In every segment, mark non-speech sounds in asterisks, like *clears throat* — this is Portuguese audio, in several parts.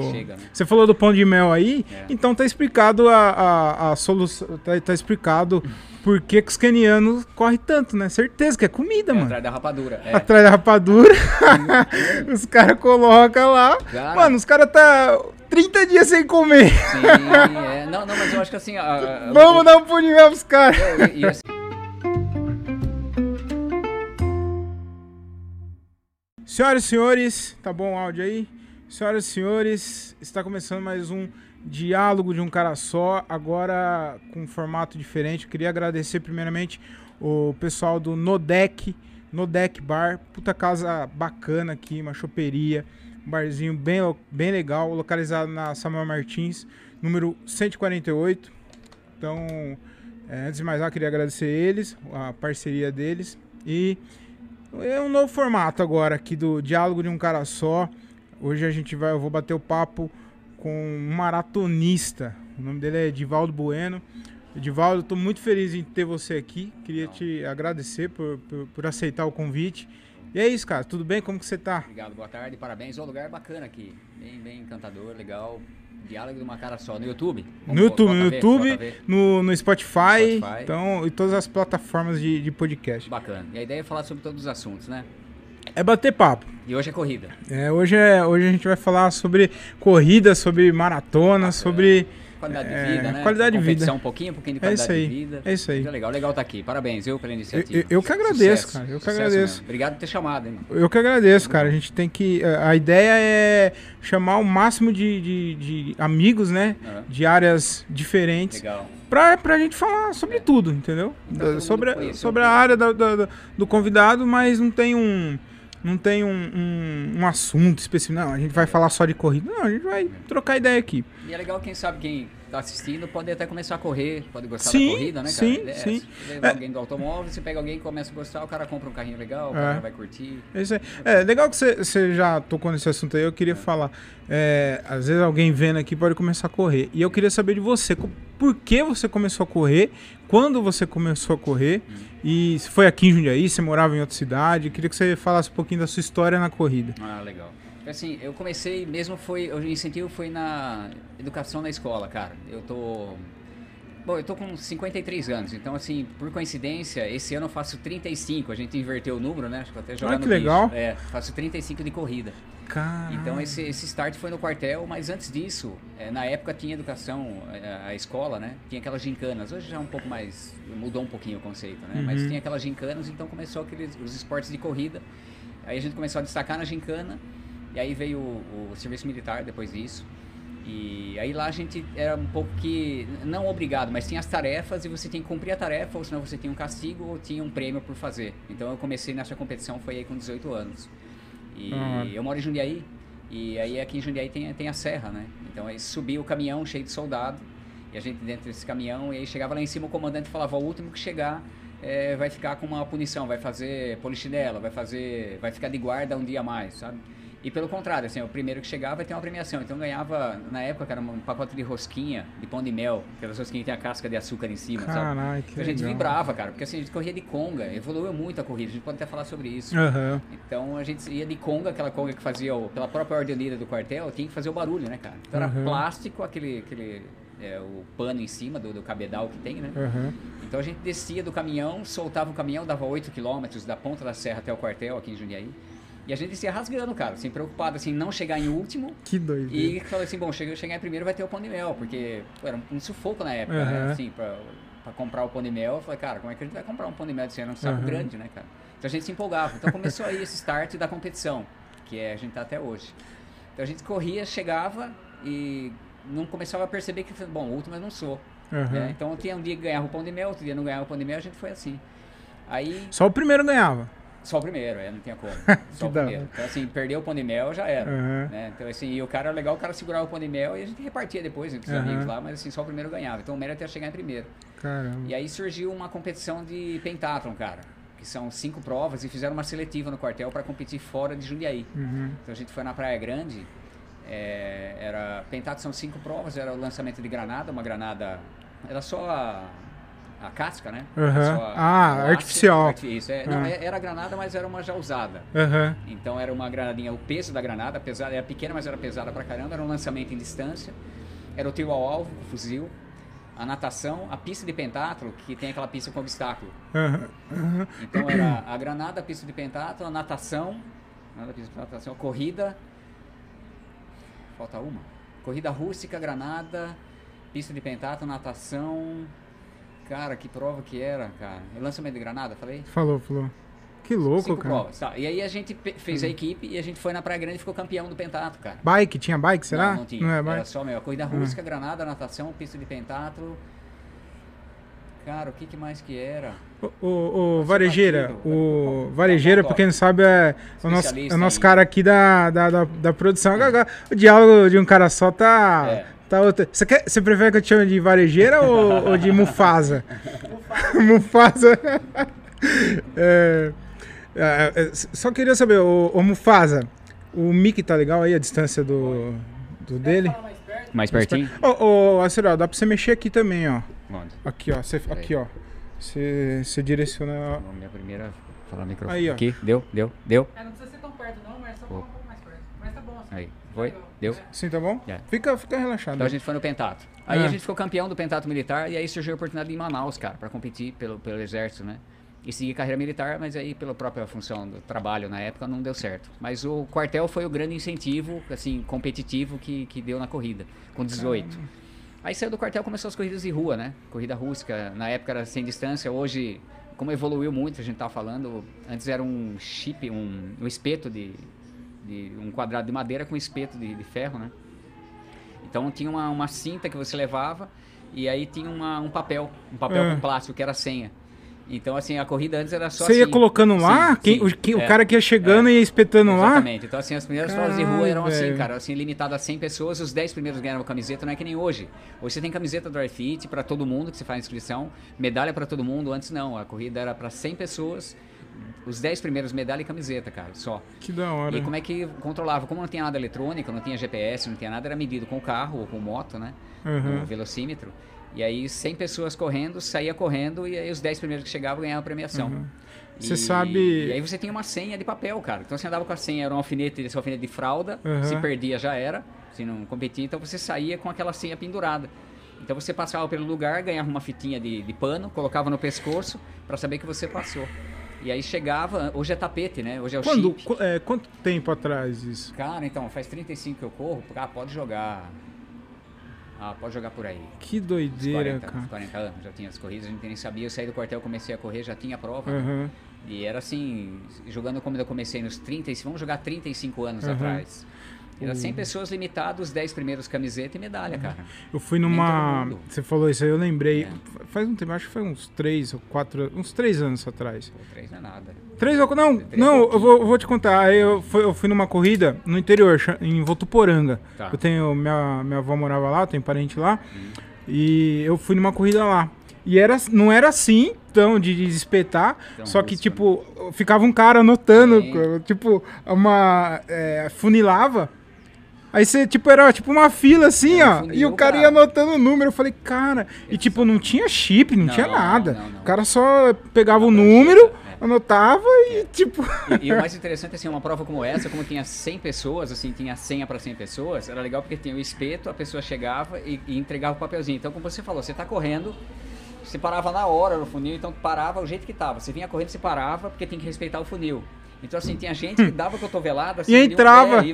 Chega, né? Você falou do pão de mel aí, É. então tá explicado a, a, a solução. Tá, tá explicado por que, que os kenianos correm tanto, né? Certeza que é comida, É, mano. atrás da rapadura. É. Atrás da rapadura, *laughs* os caras colocam lá. Cara. Mano, os caras tá 30 dias sem comer. Sim, é. *laughs* Não, não, mas eu acho que assim. a- Vamos dar um pão de mel pros caras. Assim, Senhoras e senhores, tá bom o áudio aí? Senhoras e senhores, está começando mais um diálogo de um cara só, agora com um formato diferente. Queria agradecer primeiramente o pessoal do Nodec, Nodec Bar, puta casa bacana aqui, uma choperia, um barzinho bem, bem legal, localizado na Samuel Martins, número 148. Então, é, antes de mais nada, queria agradecer eles, a parceria deles e é um novo formato agora aqui do Diálogo de um Cara Só. Hoje a gente vai, eu vou bater o papo com um maratonista. O nome dele é Edivaldo Bueno. Edivaldo, eu tô muito feliz em ter você aqui. Queria te agradecer por, por, por aceitar o convite. E é isso, cara. Tudo bem? Como que você tá? obrigado, boa tarde, parabéns. O lugar é bacana aqui. Bem, bem encantador, legal. Diálogo de uma cara só. No YouTube? No YouTube, no YouTube, ver. no, no Spotify, Spotify. então, e todas as plataformas de, de podcast. Bacana. E a ideia é falar sobre todos os assuntos, né? É bater papo. E hoje é corrida. É, hoje, é, hoje a gente vai falar sobre corrida, sobre maratona, sobre Qualidade É, de vida, né? qualidade de vida. um pouquinho, um pouquinho de É isso qualidade de aí, vida. é isso aí. Muito legal, legal tá aqui. Parabéns, eu, pela iniciativa. Eu- eu que agradeço, Sucesso, cara, eu que sucesso agradeço. mesmo. Obrigado por ter chamado, hein? Eu que agradeço, cara. A gente tem que. A ideia é chamar o máximo de, de, de amigos, né? Aham. De áreas diferentes. Legal. Pra, pra gente falar sobre tudo, entendeu? Então, Da- sobre sobre a área da- da- da- do convidado, mas não tem um. Não tem um, um, um assunto específico. Não, a gente vai falar só de corrida. Não, a gente vai trocar ideia aqui. E é legal, quem sabe, quem tá assistindo pode até começar a correr, pode gostar Sim, da corrida, né, cara? sim, É, sim. Você leva É. alguém do automóvel, você pega alguém que começa a gostar, o cara compra um carrinho legal, o É. cara vai curtir. É isso. É legal que você- você já tocou nesse assunto aí. Eu queria falar. é, às vezes alguém vendo aqui pode começar a correr. E eu queria saber de você. Por que você começou a correr? Quando você começou a correr? E foi aqui em Jundiaí? Você morava em outra cidade? Queria que você falasse um pouquinho da sua história na corrida. Ah, legal. Assim, eu comecei mesmo foi, o incentivo foi na educação na escola, cara. Eu tô Bom, eu tô com 53 anos, então assim, por coincidência, esse ano eu faço 35, a gente inverteu o número, né? Acho que eu até jogar Ah, no que bicho. legal. É, faço 35 de corrida. Cara. Então esse, esse start foi no quartel, mas antes disso, eh, na época tinha educação, eh, a, escola, né? Tinha aquelas gincanas. Hoje já é um pouco mais, mudou um pouquinho o conceito, né? Mas Uhum. tinha aquelas gincanas, então começou aqueles, os esportes de corrida. Aí a gente começou a destacar na gincana, e aí veio o, o serviço militar depois disso. E aí lá a gente era um pouco que, não obrigado, mas tinha as tarefas e você tinha que cumprir a tarefa, ou senão você tinha um castigo ou tinha um prêmio por fazer. Então eu comecei nessa competição, foi aí com 18 anos. E Ah. eu moro em Jundiaí, e aí aqui em Jundiaí tem, tem a serra, né? Então aí subia o caminhão cheio de soldado, e a gente dentro desse caminhão, e aí chegava lá em cima, o comandante falava, o último que chegar eh, vai ficar com uma punição, vai fazer polichinela, vai fazer, vai ficar de guarda um dia a mais, sabe? E pelo contrário, assim, o primeiro que chegar vai ter uma premiação. Então ganhava, na época, era um pacote de rosquinha, de pão de mel, aquelas rosquinhas que tem a casca de açúcar em cima, sabe? Caralho, que Então a gente legal. vibrava, cara, porque assim, a gente corria de conga, evoluiu muito a corrida, a gente pode até falar sobre isso. Aham. Então a gente ia de conga, aquela conga que fazia, o, pela própria ordem unida do quartel, tinha que fazer o barulho, né, cara? Então era Uhum. plástico, aquele, aquele é, o pano em cima do, do cabedal que tem, né? Aham. Então a gente descia do caminhão, soltava o caminhão, dava 8 quilômetros da ponta da serra até o quartel aqui em Jundiaí. E a gente descia rasgando, cara, assim, preocupado, assim, não chegar em último. Que doido. E falei assim, bom, chega, chegar em primeiro vai ter o pão de mel, porque pô, era um, sufoco na época, Aham. né? Assim, pra, pra comprar o pão de mel, eu falei, cara, como é que a gente vai comprar um pão de mel ano? É um saco Aham. grande, né, cara? Então a gente se empolgava. Então começou aí esse start da competição, que é, a gente tá até hoje. Então a gente corria, chegava e não começava a perceber que, bom, o último eu não sou. Aham. né? Então tinha um dia que ganhava o pão de mel, outro dia não ganhava o pão de mel, a gente foi assim. Aí, Só o primeiro ganhava. Só o primeiro, é, não tinha como. *laughs* Só o primeiro. Então assim, perdeu o pão de mel, já era. Aham. Né? Então, assim, e o cara era legal, o cara segurava o pão de mel e a gente repartia depois entre os Aham. amigos lá, mas assim, só o primeiro ganhava. Então o mérito ia chegar em primeiro. Caramba. E aí surgiu uma competição de pentathlon, cara. Que são cinco provas e fizeram uma seletiva no quartel para competir fora de Jundiaí. Uhum. Então a gente foi na Praia Grande. é, era pentathlon são cinco provas, era o lançamento de granada, uma granada. Era só a, a casca, né? Só a- Ah, artificial. arti- Isso, é, não, Ah. é- era granada, mas era uma já usada. Aham. Então era uma granadinha, o peso da granada, pesada, era pequena, mas era pesada pra caramba, era um lançamento em distância, era o tiro ao alvo, o fuzil, a natação, a pista de pentátulo, que tem aquela pista com obstáculo. Aham. Então era a granada, a pista de pentátulo, a natação, nada, pista de natação, a corrida, falta uma, corrida rústica, granada, pista de pentátulo, natação, cara, que prova que era, cara, lançamento de granada, falei? Falou, falou. Que louco, Cinco cara. provas, tá. E aí a gente fez a equipe e a gente foi na Praia Grande e ficou campeão do pentatlo, cara. Bike? Tinha bike, será? Não, não tinha. é Era bike? só meu. Corrida rústica, granada, natação, pista de pentatlo. Cara, o que, que mais que era? O, o, o Varejeira, o Varejeira, pra quem não sabe, é o nosso, é o nosso cara aqui da, da, da, da produção. Agora, O diálogo de um cara só tá. É. tá outro. Você, quer, você prefere que eu te chame de Varejeira ou, ou de Mufasa? *laughs* Mufasa. *laughs* É, é, é, só queria saber, o, o Mufasa, o Mickey tá legal aí, a distância do, do dele? Mais pertinho? Ô, ô, Acerol, dá pra você mexer aqui também, ó. Manda. Aqui, ó. Você, aqui, ó. Você, você direciona. Minha primeira. Falar no microfone. Aí, ó. Aqui, deu, deu, deu. É, não precisa ser tão perto não, mas só falar Aí, foi? Deu? Assim, tá bom? É. Fica, fica relaxado. Então a gente foi no Pentato. Aí Ah. a gente ficou campeão do Pentato Militar e aí surgiu a oportunidade em Manaus, cara, pra competir pelo, pelo exército, né? E seguir carreira militar, mas aí pela própria função do trabalho na época não deu certo. Mas o quartel foi o grande incentivo, assim, competitivo que, que deu na corrida, com 18. Aí saiu do quartel começou as corridas de rua, né? Corrida rústica, na época era sem distância, hoje, como evoluiu muito, a gente tava falando, antes era um chip, um, um espeto de, de um quadrado de madeira com espeto de, de ferro, né? Então tinha uma, uma cinta que você levava e aí tinha uma, um papel, um papel Ah. com plástico que era a senha. Então assim, a corrida antes era só Você ia assim. colocando lá? Sim, quem, sim, o, quem- o é, cara que ia chegando é. e ia espetando lá? Exatamente. Então, assim, as primeiras provas de rua eram Caralho, assim, velho. cara, assim, limitado a 100 pessoas, os 10 primeiros ganharam camiseta, não é que nem hoje. Hoje você tem camiseta do Airfit pra todo mundo que você faz inscrição, medalha pra todo mundo, antes não, a corrida era pra 100 pessoas, os 10 primeiros medalha e camiseta, cara, só. Que da hora. E como é que controlava? Como não tinha nada eletrônico, não tinha GPS, não tinha nada, era medido com o carro ou com moto, né? Uhum. No velocímetro. E aí 100 pessoas correndo, saía correndo e aí os 10 primeiros que chegavam ganhavam a premiação. Uhum. E- Você sabe- E aí você tinha uma senha de papel, cara. Então você andava com a senha, era um alfinete, esse alfinete de fralda, Uhum. se perdia já era, se não competia, então você saía com aquela senha pendurada. Então você passava pelo lugar, ganhava uma fitinha de, de pano, colocava no pescoço para saber que você passou. E aí chegava, hoje é tapete, né? Hoje é o Quando, chip. é, quanto tempo atrás isso? Cara, então, faz 35 que eu corro, ah, pode jogar. Ah, pode jogar por aí. Que doideira, 40, uns cara. 40 anos, já tinha as corridas, a gente nem sabia. Eu saí do quartel, comecei a correr, já tinha prova. né? Uhum. E era assim, jogando como eu comecei nos 30, vamos jogar 35 anos Uhum. atrás. Era 100 pessoas limitadas, os 10 primeiros camiseta e medalha, cara. Eu fui numa. Você falou isso aí, eu lembrei. É. Faz um tempo, acho que foi uns três ou quatro. Uns três anos atrás. Pô, três não é nada. Três ou. Não, Três não, eu vou, eu vou te contar. Aí eu fui, eu fui numa corrida no interior, em Votuporanga. Tá. Eu tenho. Minha, minha avó morava lá, tenho parente lá. E eu fui numa corrida lá. E era, não era assim, tão de, de espetar, Tão só que, rústico, tipo, ficava um cara anotando, Sim. tipo, uma. é, funilava. Aí você, tipo, era tipo uma fila assim, um ó. e o cara ia anotando o número. Eu falei, cara. E tipo, não tinha chip, não, Não, tinha nada. não, não. O cara só pegava o número, é. anotava e, tipo. E, e o mais *laughs* interessante, assim, uma prova como essa, como tinha 100 pessoas, assim, tinha senha para 100 pessoas, era legal porque tinha o espeto, a pessoa chegava e, e entregava o papelzinho. Então, como você falou, você tá correndo, você parava na hora no funil, então parava o jeito que tava. Você vinha correndo, você parava, porque tem que respeitar o funil. Então, assim, tinha gente que dava cotovelada, assim, E de um entrava. pé,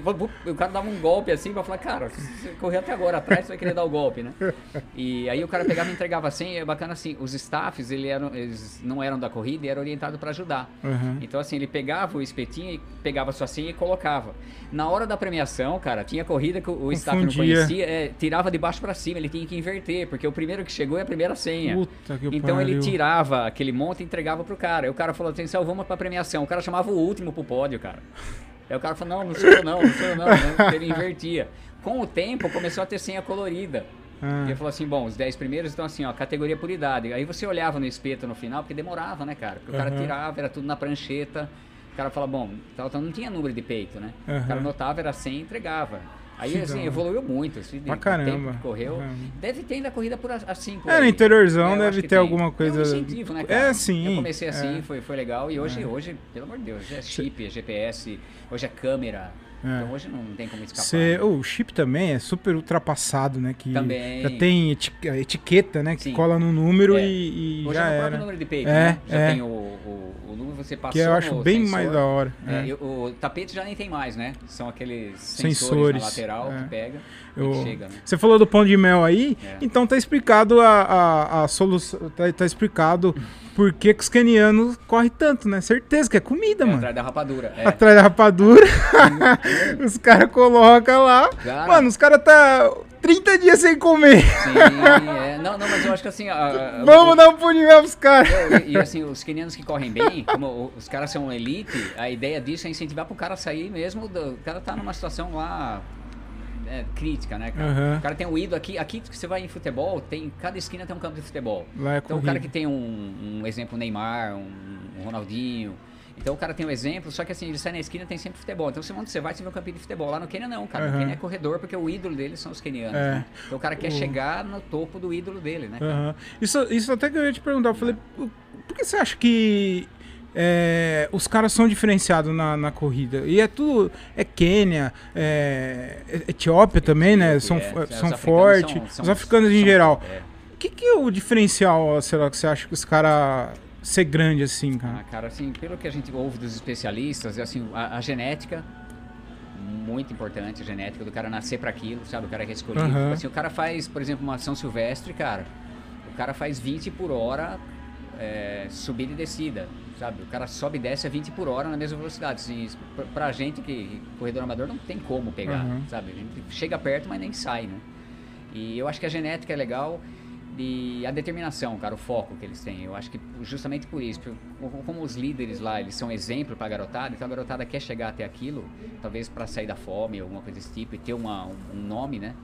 e o cara dava um golpe assim, pra falar, cara, você correu até agora atrás, você vai querer dar o golpe, né? E aí o cara pegava e entregava a senha, e é bacana assim, os staffs, ele eram, eles não eram da corrida e eram orientados para ajudar. Uhum. Então, assim, ele pegava o espetinho e pegava a sua senha e colocava. Na hora da premiação, cara, tinha corrida que o o staff não conhecia, é, tirava de baixo pra cima, ele tinha que inverter, porque o primeiro que chegou é a primeira senha. Puta que então ele pariu. tirava aquele monte e entregava pro cara. Aí o cara falou, atenção, vamos pra premiação. O cara chamava o último pro pódio, cara. Aí o cara falou, não, não sou eu não, não sou eu não. *laughs* Ele invertia. Com o tempo, começou a ter senha colorida. Ah. E ele falou assim, bom, os 10 primeiros estão assim, ó, categoria por idade. Aí você olhava no espeto no final, porque demorava, né, cara? Porque o cara tirava, era tudo na prancheta. O cara fala, bom, não tinha número de peito, né? O cara Aham. anotava, era 100 e entregava. Aí, Que assim, evoluiu muito. Assim, Pra caramba. tempo que correu. Caramba. Deve ter ainda corrida por assim. por É, no interiorzão É, deve ter alguma coisa- É um incentivo, né, É, cara? sim, Eu comecei assim, é. foi, foi legal. E hoje, hoje, pelo amor de Deus, é chip, é GPS, hoje é câmera. É. Então hoje não tem como escapar. Cê, né? o chip também é super ultrapassado, né? Que Também. já tem eti- etiqueta, né? Que Sim. cola no número É. e, e Hoje já é era. próprio número de peito, É, né? Já é. tem o, o, o número, você passou Que eu acho bem sensor. mais da hora. É, é. e o, o tapete já nem tem mais, né? São aqueles sensores, Sensores, na lateral é. que pega Eu- que chega, né? Você falou do pão de mel aí, É. então tá explicado a, a, a solução. Tá, tá explicado *laughs* por que, que os kenianos correm tanto, né? Certeza que é comida, É, mano. atrás da rapadura. É. Atrás da rapadura, *laughs* os caras colocam lá. Cara. Mano, os caras tá 30 dias sem comer. Sim, é. Não, não, mas eu acho que assim. a- *laughs* a- Vamos o- dar um mel pros caras. E, e, assim, os quenianos que correm bem, como os caras são elite, a ideia disso é incentivar pro cara sair mesmo. do- o cara tá numa situação lá é, crítica, né, cara? Aham. O cara tem um ídolo aqui. Aqui que você vai em futebol, tem. Cada esquina tem um campo de futebol. Lá é Então o cara que tem um, um exemplo, o Neymar, um, um Ronaldinho. Então o cara tem um exemplo, só que assim, ele sai na esquina tem sempre futebol. Então você, onde você vai, você vê um campinho de futebol. Lá no Quênia não, cara. No Quênia é corredor, porque o ídolo deles são os quenianos. É. né? Então o cara quer O- chegar no topo do ídolo dele, né? Aham. Isso, isso até que eu ia te perguntar. Eu falei, por que você acha que é, os caras são diferenciados na, na corrida? E é tudo. É Quênia, é, Etiópia também, né? São, É, é, são fortes. os africanos em são- geral. é. O que, que é o diferencial, sei lá, que você acha que os caras ser grande assim, cara? Ah, cara, assim, pelo que a gente ouve dos especialistas, é assim, a, a genética, muito importante, a genética do cara nascer para aquilo, sabe? O cara que é escolhido. Aham. Tipo Assim, o cara faz, por exemplo, uma ação silvestre, cara, o cara faz 20 por hora é, subida e descida, sabe? O cara sobe e desce a 20 por hora na mesma velocidade. Assim, pra, pra gente que corredor amador não tem como pegar, Aham. sabe? A gente chega perto, mas nem sai, né? E eu acho que a genética é legal e a determinação, cara, o foco que eles têm. Eu acho que justamente por isso, como- os líderes lá, eles são exemplo pra garotada, então a garotada quer chegar até aquilo, talvez pra sair da fome, alguma coisa desse tipo, e ter uma, um, um nome, né?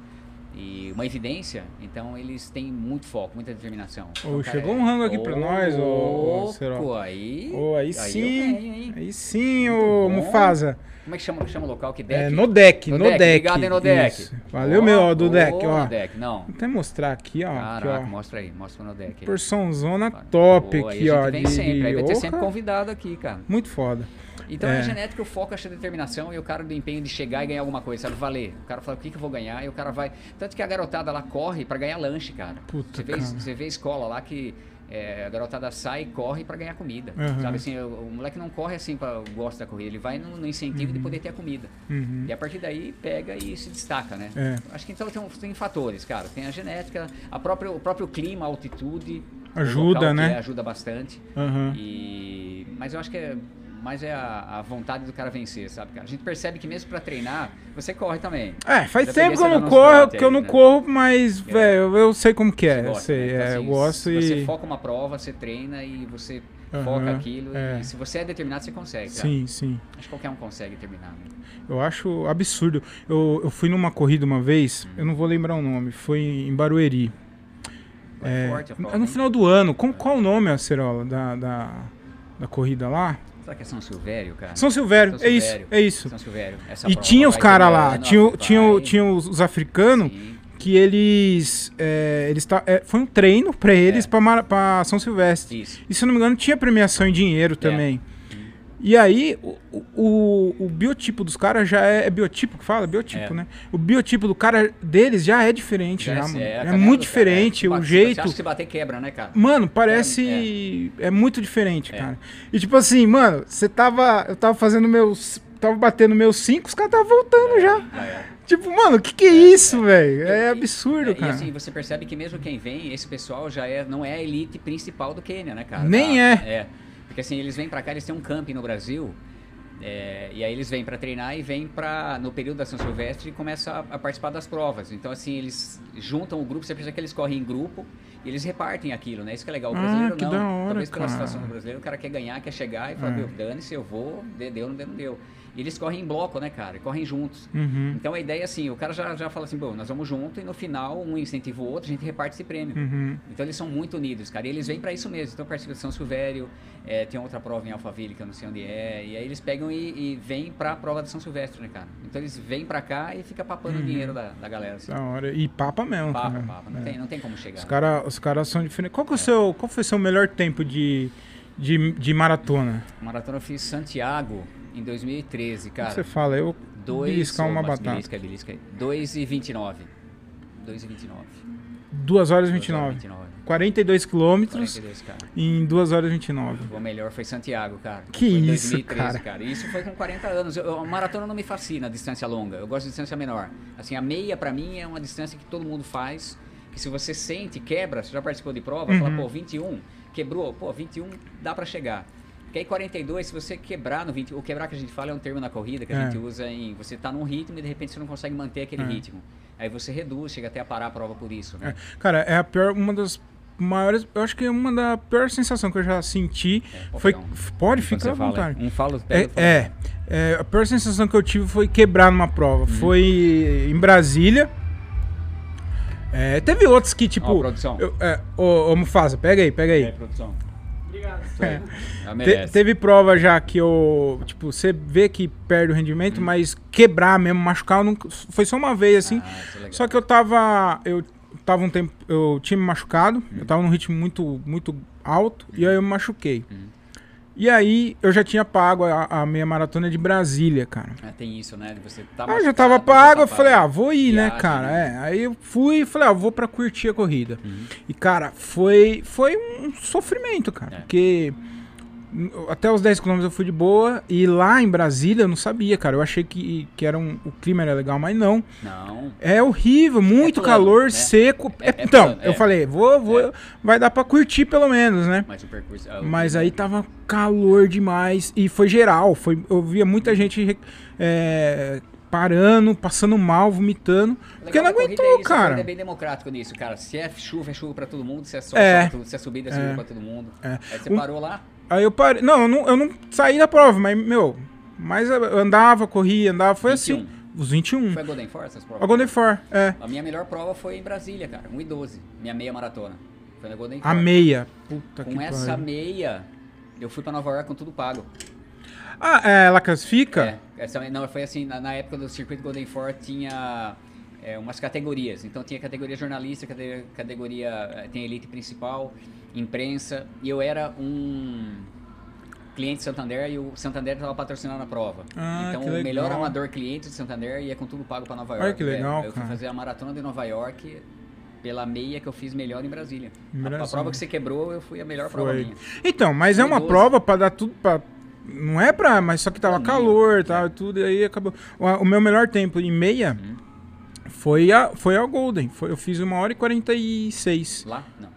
E uma evidência, então eles têm muito foco, muita determinação. Então, chegou um rango aqui pra nós, ô, Serol. aí, Ô, aí eu sim. venho? Aí sim, ô. Mufasa. Como é que chama, chama o local? Que É, deck? no deck, no, deck. Obrigado, hein, no deck. Isso. Valeu, meu, ó, do deck, ó. No deck, não. Vou até mostrar aqui, ó. Caraca, aqui, ó. mostra aí, mostra no deck. aí. Porçãozona top aí aqui, ó. vem de- sempre, aí vai ter sempre convidado aqui, cara. Muito foda. Então É. é. a genética, o foco, acho a determinação e o cara do empenho de chegar e ganhar alguma coisa, sabe? Valer. O cara fala, o que, que eu vou ganhar? E o cara vai. Tanto que a garotada lá corre pra ganhar lanche, cara. Puta, você, vê, cara. você vê escola lá que é, a garotada sai e corre pra ganhar comida. Aham. Sabe assim, o, o moleque não corre assim pra gosta da corrida, ele vai no, no incentivo de poder ter a comida. Uhum. E a partir daí pega e se destaca, né? É. Acho que então tem, tem fatores, cara. Tem a genética, a própria, o próprio clima, a altitude. Ajuda, local, né? é, ajuda bastante. Aham. E, mas eu acho que é, mais é a, a vontade do cara vencer, sabe, cara? A gente percebe que mesmo pra treinar, você corre também. É, faz tempo que eu você não corro, que eu não né? corro, mas, É. velho, eu sei como que é. Você eu gosta, sei, né? Então, é, assim, eu gosto se Você e. foca uma prova, você treina e você Aham, foca aquilo. é. E se você é determinado, você consegue, cara. Sim, sim. Acho que qualquer um consegue terminar. Né? Eu acho absurdo. Eu, eu fui numa corrida uma vez, Hum. eu não vou lembrar o nome, foi em Barueri. É, É, forte é no final do ano. Como, qual o nome, Acerola, da, da, da corrida lá? Será que é São Silvério, cara? São Silvério, São é isso, é isso. São Silvério. Essa E tinha os caras lá, tinha, tinha, tinha os, os africanos que eles. É, eles tá, é, foi um treino pra eles É. pra São Silvestre. Isso. E se eu não me engano, tinha premiação em dinheiro É. E aí, o, o, o biotipo dos caras já é, é biotipo que fala? Biotipo, É. né? O biotipo do cara deles já é diferente, já, Já é, a É, caminhada muito cara, é. diferente, Se o bate- Você jeito. acha que se bater quebra, né, cara? Mano, parece. É, muito diferente, É. cara. E tipo assim, mano, você tava. Eu tava fazendo meus. Tava batendo meus cinco, os caras estavam voltando já. É. Tipo, mano, o que que é, isso, velho? É absurdo, é, cara. E assim, você percebe que mesmo quem vem, esse pessoal já é, não é a elite principal do Quênia, né, cara? Nem Tá? é. É. Porque assim, eles vêm pra cá, eles têm um camping no Brasil. é, e aí eles vêm pra treinar e vêm pra, no período da São Silvestre, e começam a, a participar das provas. Então, assim, eles juntam o grupo, você percebe que eles correm em grupo e eles repartem aquilo, né? Isso que é legal. O Ah, brasileiro que não. hora, Talvez pela cara. situação do brasileiro, o cara quer ganhar, quer chegar e fala, É. meu, dane-se, eu vou, deu, não deu, não deu. E eles correm em bloco, né, cara? Correm juntos. Uhum. Então a ideia é assim, o cara já, já fala assim, bom, nós vamos junto e no final um incentiva o outro, a gente reparte esse prêmio. Uhum. Então eles são muito unidos, cara. E eles vêm pra isso mesmo. Então participa de São Silvério, é, tem outra prova em Alphaville que eu não sei onde é. E aí eles pegam e, e vêm pra prova de São Silvestre, né, cara? Então eles vêm pra cá e fica papando o dinheiro da, da galera. Assim. Da hora. E papa mesmo. Papa, cara. papa. Não, É. tem, não tem como chegar. Os caras os cara são diferentes. Qual, que é o seu, qual foi o seu melhor tempo de, de, de maratona? Maratona eu fiz Santiago em 2013, O que cara. você fala? Eu Dois, beliscar uma batata. Belisca, belisca. 2 e 29. 2 e 29. 2 horas e 2 29. 29. 42 quilômetros 42, cara. em 2 horas e 29. O melhor foi Santiago, cara. Que foi isso, 2013, cara. E isso foi com 40 anos. Eu, a maratona não me fascina, a distância longa. Eu gosto de distância menor. Assim, a meia pra mim é uma distância que todo mundo faz. Que se você sente, quebra, você já participou de prova, Uhum. fala, pô, 21, quebrou, pô, 21 dá pra chegar. Porque aí 42, se você quebrar no 20, o quebrar que a gente fala é um termo na corrida que a É. gente usa em você tá num ritmo e de repente você não consegue manter aquele É. ritmo. Aí você reduz, chega até a parar a prova por isso, né? Cara, é a pior, uma das maiores. Eu acho que é uma da pior sensação que eu já senti. pode foi. Pode, Quando fica você à fala, vontade. Um fala, É, pega, fala. é, é, a pior sensação que eu tive foi quebrar numa prova. Uhum. Foi em Brasília. É, teve outros que, tipo. Ó, produção. eu- é, ô, ô, Mufasa, pega aí, pega aí. É, produção. É. Te- teve prova já que eu. Tipo, você vê que perde o rendimento, mas quebrar mesmo, machucar, nunca- foi só uma vez assim. Ah, é. Só que eu tava. Eu tava um tempo. Eu tinha me machucado. Uhum. Eu tava num ritmo muito, muito alto. E aí eu me machuquei. Uhum. E aí eu já tinha pago a, a meia maratona de Brasília, cara. Ah, tem isso, né? Você tá Ah, eu já tava pago, eu tá falei, ah, vou ir, né, Viagem, cara? né? É. Aí eu fui e falei, ah, vou pra curtir a corrida. Uhum. E, cara, foi, foi um sofrimento, cara. É. Porque até os 10 km eu fui de boa. E lá em Brasília eu não sabia, cara. Eu achei que, que era um, o clima era legal, mas não. Não. É horrível, muito plano, calor, né? seco. É- É- é então, eu é. falei, vou, vou, É. vai dar pra curtir pelo menos, né? Mas o percurso. ah, Mas aí tava calor demais e foi geral. Foi, eu via muita gente é, parando, passando mal, vomitando. O Porque não legal aguentou, é isso, cara. é bem democrático nisso, cara. Se é chuva, é chuva pra todo mundo. Se é sol, É. é pra todo mundo. Se é subida, é subida É. pra todo mundo. É. Aí você Um- parou lá. Aí eu parei. Não, eu não, eu não saí da prova, mas, meu, mas eu andava, corria, andava, foi 21. assim. Os 21. Foi a Golden Force essas provas? A Golden For, é. A minha melhor prova foi em Brasília, cara. 1,12. Minha meia maratona. Foi na Golden A Force. meia. Puta que Com essa pariu. meia, eu fui pra Nova York com tudo pago. Ah, é, ela classifica? É, essa, não, foi assim, na, na época do circuito Golden Ford tinha é, umas categorias. Então tinha categoria jornalista, cate- categoria, eh, tem elite principal, imprensa, e eu era um cliente Santander e o Santander estava patrocinando a prova. Ah, então que o melhor legal. amador cliente de Santander ia com tudo pago para Nova Olha York. que legal, É, eu fui fazer a maratona de Nova York pela meia que eu fiz melhor em Brasília. Em A- A, Brasília. prova que você quebrou, eu fui a melhor prova Foi. minha. Então, mas é uma 12. prova pra dar tudo pra. Não é pra. Mas só que tava calor e tal, e tudo, e aí acabou. O, o meu melhor tempo em meia Uhum. Foi, a, foi a Golden. Foi, eu fiz uma hora e 46. Lá? Não.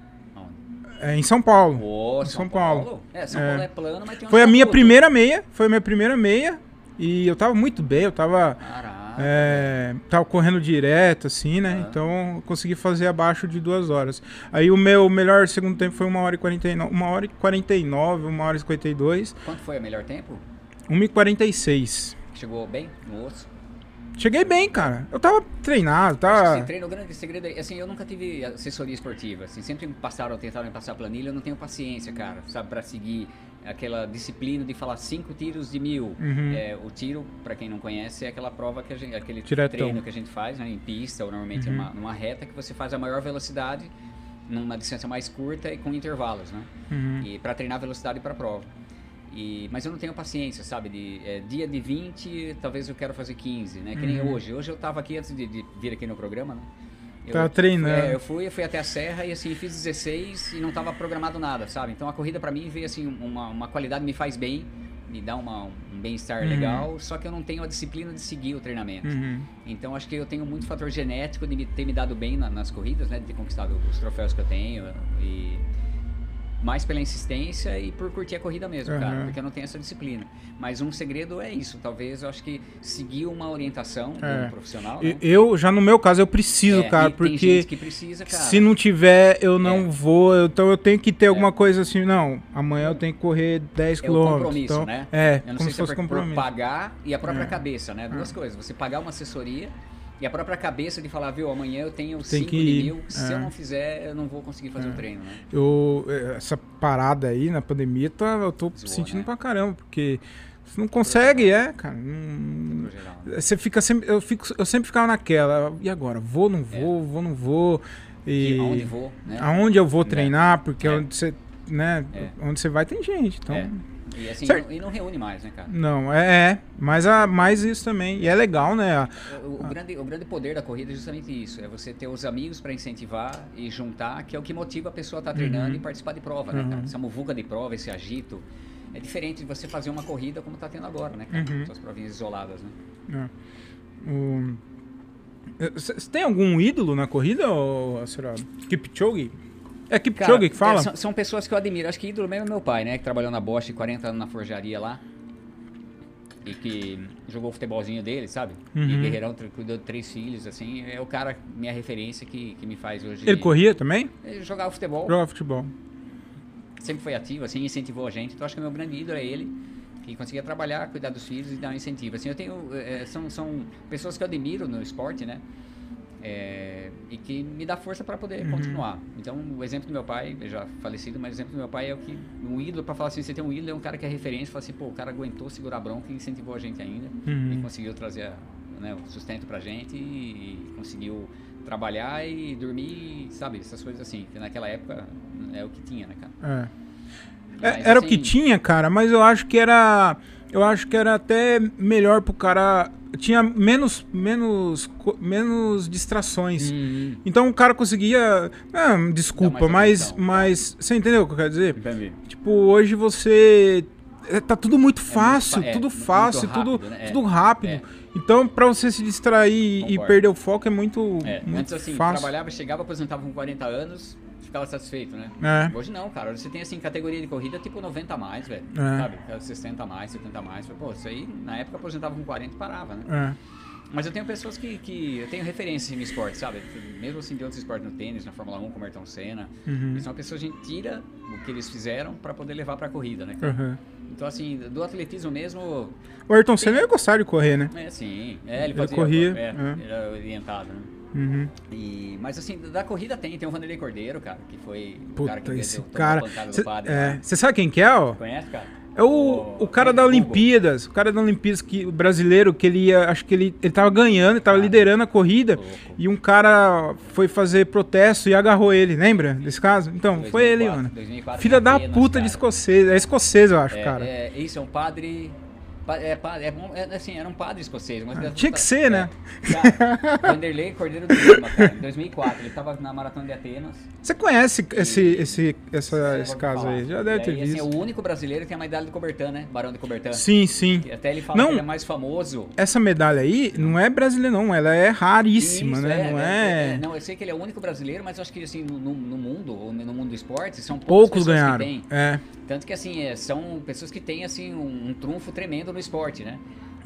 É, em São Paulo. Ô, São São, Paulo. Paulo. É, São É. Paulo é plano, mas tem uns Foi a minha canudos. primeira meia. Foi a minha primeira meia. E eu tava muito bem, eu tava. Caraca. É, tava correndo direto, assim, né? Ah. Então eu consegui fazer abaixo de duas horas. Aí o meu melhor segundo tempo foi uma hora e 49, uma hora e 49, uma hora e 52, Quanto foi o melhor tempo? 1 e 46. Chegou bem no osso? Cheguei bem, cara. Eu tava treinado, esse tava. treino, o grande segredo é, assim, eu nunca tive assessoria esportiva, assim, sempre me passaram, tentaram me passar planilha, eu não tenho paciência, cara, sabe, pra seguir aquela disciplina de falar cinco tiros de mil. Uhum. É, o tiro, pra quem não conhece, é aquela prova que a gente, aquele Diretão. treino que a gente faz, né, em pista ou normalmente Uhum. numa, numa reta que você faz a maior velocidade numa distância mais curta e com intervalos, né? Uhum. e para treinar velocidade para a prova. E, mas eu não tenho paciência, sabe? De, é, dia de 20, talvez eu quero fazer 15, né? Que nem Uhum. hoje. Hoje eu tava aqui antes de, de vir aqui no programa, né? Eu, Tava treinando. É, eu fui, eu fui até a serra e assim, fiz 16 e não tava programado nada, sabe? Então a corrida para mim veio assim, uma, uma qualidade me faz bem, me dá uma, um bem-estar Uhum. legal, só que eu não tenho a disciplina de seguir o treinamento. Uhum. Então acho que eu tenho muito fator genético de me, ter me dado bem na- nas corridas, né? De ter conquistado os troféus que eu tenho. E, mais pela insistência e por curtir a corrida mesmo, Aham. cara, porque eu não tenho essa disciplina. Mas um segredo é isso, talvez eu acho que seguir uma orientação É. um profissional, né? Eu, já no meu caso, eu preciso, É, cara, porque precisa, cara. se não tiver, eu não É. vou. Então eu tenho que ter alguma É. coisa assim, não, amanhã eu tenho que correr 10 É o quilômetros. compromisso, então, né? É, Eu não como sei se é fosse por compromisso. pagar e a própria É. cabeça, né? Duas coisas. Você pagar uma assessoria e a própria cabeça de falar, viu, amanhã eu tenho Tem 5 que de ir. mil, se É. eu não fizer, eu não vou conseguir fazer o treino, né? Eu, eh, essa parada aí na pandemia, tá, eu tô Zoou, sentindo né? pra caramba, porque você não consegue, é, cara. não- geral, né? Você fica sempre. Eu, fico, eu sempre ficava naquela. E agora? Vou, não vou, vou, não vou. E Que, aonde vou, né? aonde eu vou Né? treinar, porque É. onde você. Né, É. onde você vai tem gente. Então. E assim, não, e não reúne mais, né, cara? Não, é, é. Mas a, mais isso também. E é legal, né? a- O, o grande, o grande poder da corrida é justamente isso, é você ter os amigos para incentivar e juntar, que é o que motiva a pessoa a estar treinando Uhum. e participar de prova, né, cara? Uhum. Essa muvuca de prova, esse agito, é diferente de você fazer uma corrida como tá tendo agora, né, cara? Uhum. Suas provinhas isoladas, né? É. O- Eh, Você tem algum ídolo na corrida, ô, Acerado? Kipchoge? É Kipchoge que fala? é, são, são pessoas que eu admiro. Acho que ídolo mesmo é meu pai, né? Que trabalhou na Bosch 40 anos na forjaria lá. E que jogou o futebolzinho dele, sabe? E Uhum. Guerreirão tr- cuidou de três filhos, assim. É o cara, minha referência, que, que me faz hoje... Ele corria também? Ele jogava futebol. Jogava futebol. sempre foi ativo, assim, incentivou a gente. Então acho que o meu grande ídolo é ele, que conseguia trabalhar, cuidar dos filhos e dar um incentivo. Assim, eu tenho, eh, são, são pessoas que eu admiro no esporte, né? Eh, e que me dá força para poder Uhum. continuar. Então, o exemplo do meu pai, já falecido, mas o exemplo do meu pai é o que um ídolo para falar assim, você tem um ídolo é um cara que é referência, fala assim, pô, o cara aguentou segurar a bronca e incentivou a gente ainda Uhum. e conseguiu trazer né, o sustento pra gente e conseguiu trabalhar e dormir, sabe, essas coisas assim, que naquela época é o que tinha, né, cara? É. É, Mas, era o que assim, tinha, cara, mas eu acho que era. Eu acho que era até melhor pro cara. Tinha menos, menos, menos distrações. Uhum. Então o cara conseguia. Ah, desculpa, mas, atenção. mas. Você entendeu o que eu quero dizer? Entendi. Tipo, hoje você. é, Tá tudo muito fácil, fa- é, tudo fácil, rápido, tudo, né? É, tudo rápido. é. Então, pra você se distrair e Concordo. perder o foco é muito, É, muito antes assim, fácil. trabalhava, chegava, aposentava com 40 anos, ficava satisfeito, né? É. Hoje não, cara. Você tem assim, categoria de corrida tipo 90 a mais, velho. É. Sabe? 60 a mais, 70 a mais. Pô, isso aí, na época aposentava com 40 e parava, né? É. Mas eu tenho pessoas que, que eu tenho referência no esporte, sabe? Mesmo assim de outros esportes no tênis, na Fórmula 1, como Ayrton Senna. Uhum. São pessoas que a gente tira o que eles fizeram pra poder levar pra corrida, né? Uhum. Então assim, do atletismo mesmo, O Ayrton Senna ia gostar de correr, né? é assim, é, ele Ele fazia, corria, é, é. ele era orientado, né? Uhum. E, mas assim, da corrida tem, tem o Vanderlei Cordeiro, cara, que foi o cara que Puta, deu esse cara. pancada Cê, do padre é, sabe quem que é, ó? Conhece, cara? É o, o cara da Google. Olimpíadas, o cara da Olimpíadas, que, o brasileiro, que ele ia, acho que ele, ele tava ganhando, ele tava Cara, liderando a corrida, louco. e um cara foi fazer protesto e agarrou ele, lembra desse caso? Então, foi ele, 2004, mano. 2004 Filha em da puta de escocês, é escocês, eu acho, É, cara. é, isso, é um padre. É, é, é, assim, era um padre escocês. Mas Ah, tinha que ser, né? É, cara, Vanderlei Cordeiro do Lima, cara, em 2004. Ele tava na maratona de Atenas. Você conhece esse, E- esse, essa, Você esse caso falar. aí? Já E deve ter assim, visto. é o único brasileiro que tem a medalha de Cobertan, né? Barão de Cobertan. Sim, sim. Que Até ele fala Não. que ele é mais famoso. Essa medalha aí não é brasileira, não. Ela é raríssima, Isso, né? não é. Não, eu sei que ele é o único brasileiro, mas eu acho que assim, no, no- mundo, ou no mundo do esporte, são Poucos ganharam. que têm. É. Tanto que assim, é, são pessoas que têm assim um, um trunfo tremendo no esporte, né?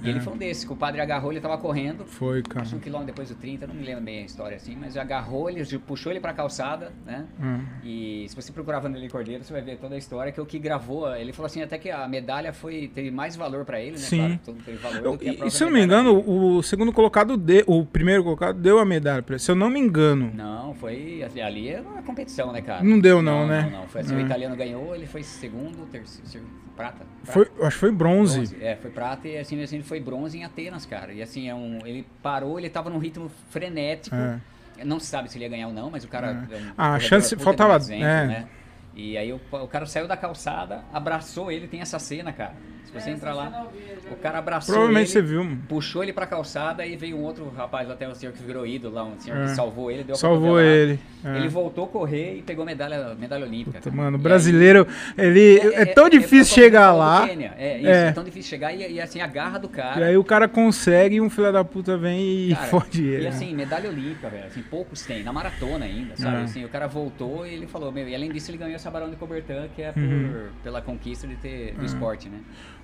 E ele É. foi um desses, que o padre agarrou, ele tava correndo, Foi, cara. acho que um quilômetro depois do 30, não me lembro bem a história assim, mas agarrou ele, puxou ele pra calçada, né? Hum. E se você procurar Vanderlei Cordeiro, você vai ver toda a história que o que gravou. Ele falou assim, até que a medalha foi teve mais valor pra ele, né? Sim. Claro, Eu- e, se eu não me engano, dele. o segundo colocado, de, o primeiro colocado deu a medalha pra ele. Se eu não me engano. Não, foi. Ali é uma competição, né, cara? Não deu não, né? Não, não. Foi assim, É. o italiano ganhou, ele foi segundo, terceiro, prata. prata. Foi, acho que foi bronze. É, foi prata e assim, assim, ele foi bronze em Atenas, cara. E assim, é um, ele parou, ele tava num ritmo frenético. É. Não se sabe se ele ia ganhar ou não, mas o cara. É. é um Ah, a chance- faltava- exemplo, é. né? E aí o, o cara saiu da calçada, abraçou ele, tem essa cena, cara. Se você É, entrar lá, o cara abraçou Provavelmente ele, você viu, mano. puxou ele pra calçada e veio um outro rapaz, até um senhor que virou ídolo lá, um senhor É. que salvou ele, deu a Salvou ele. é. Ele voltou a correr e pegou medalha, medalha olímpica. Puta, mano, aí- brasileiro, ele é, tão difícil como chegar você falou do lá. É, isso, É. é. tão difícil chegar e, e, assim, a garra do cara. E aí o cara consegue e um filho da puta vem e Cara, *laughs* fode ele. E assim, medalha olímpica, velho. Assim, poucos têm. Na maratona ainda, sabe? É. Assim, o cara voltou e ele falou, meu, e além disso ele ganhou essa Barão de Cobertan, que é por, Uhum. pela conquista de ter, do esporte, né?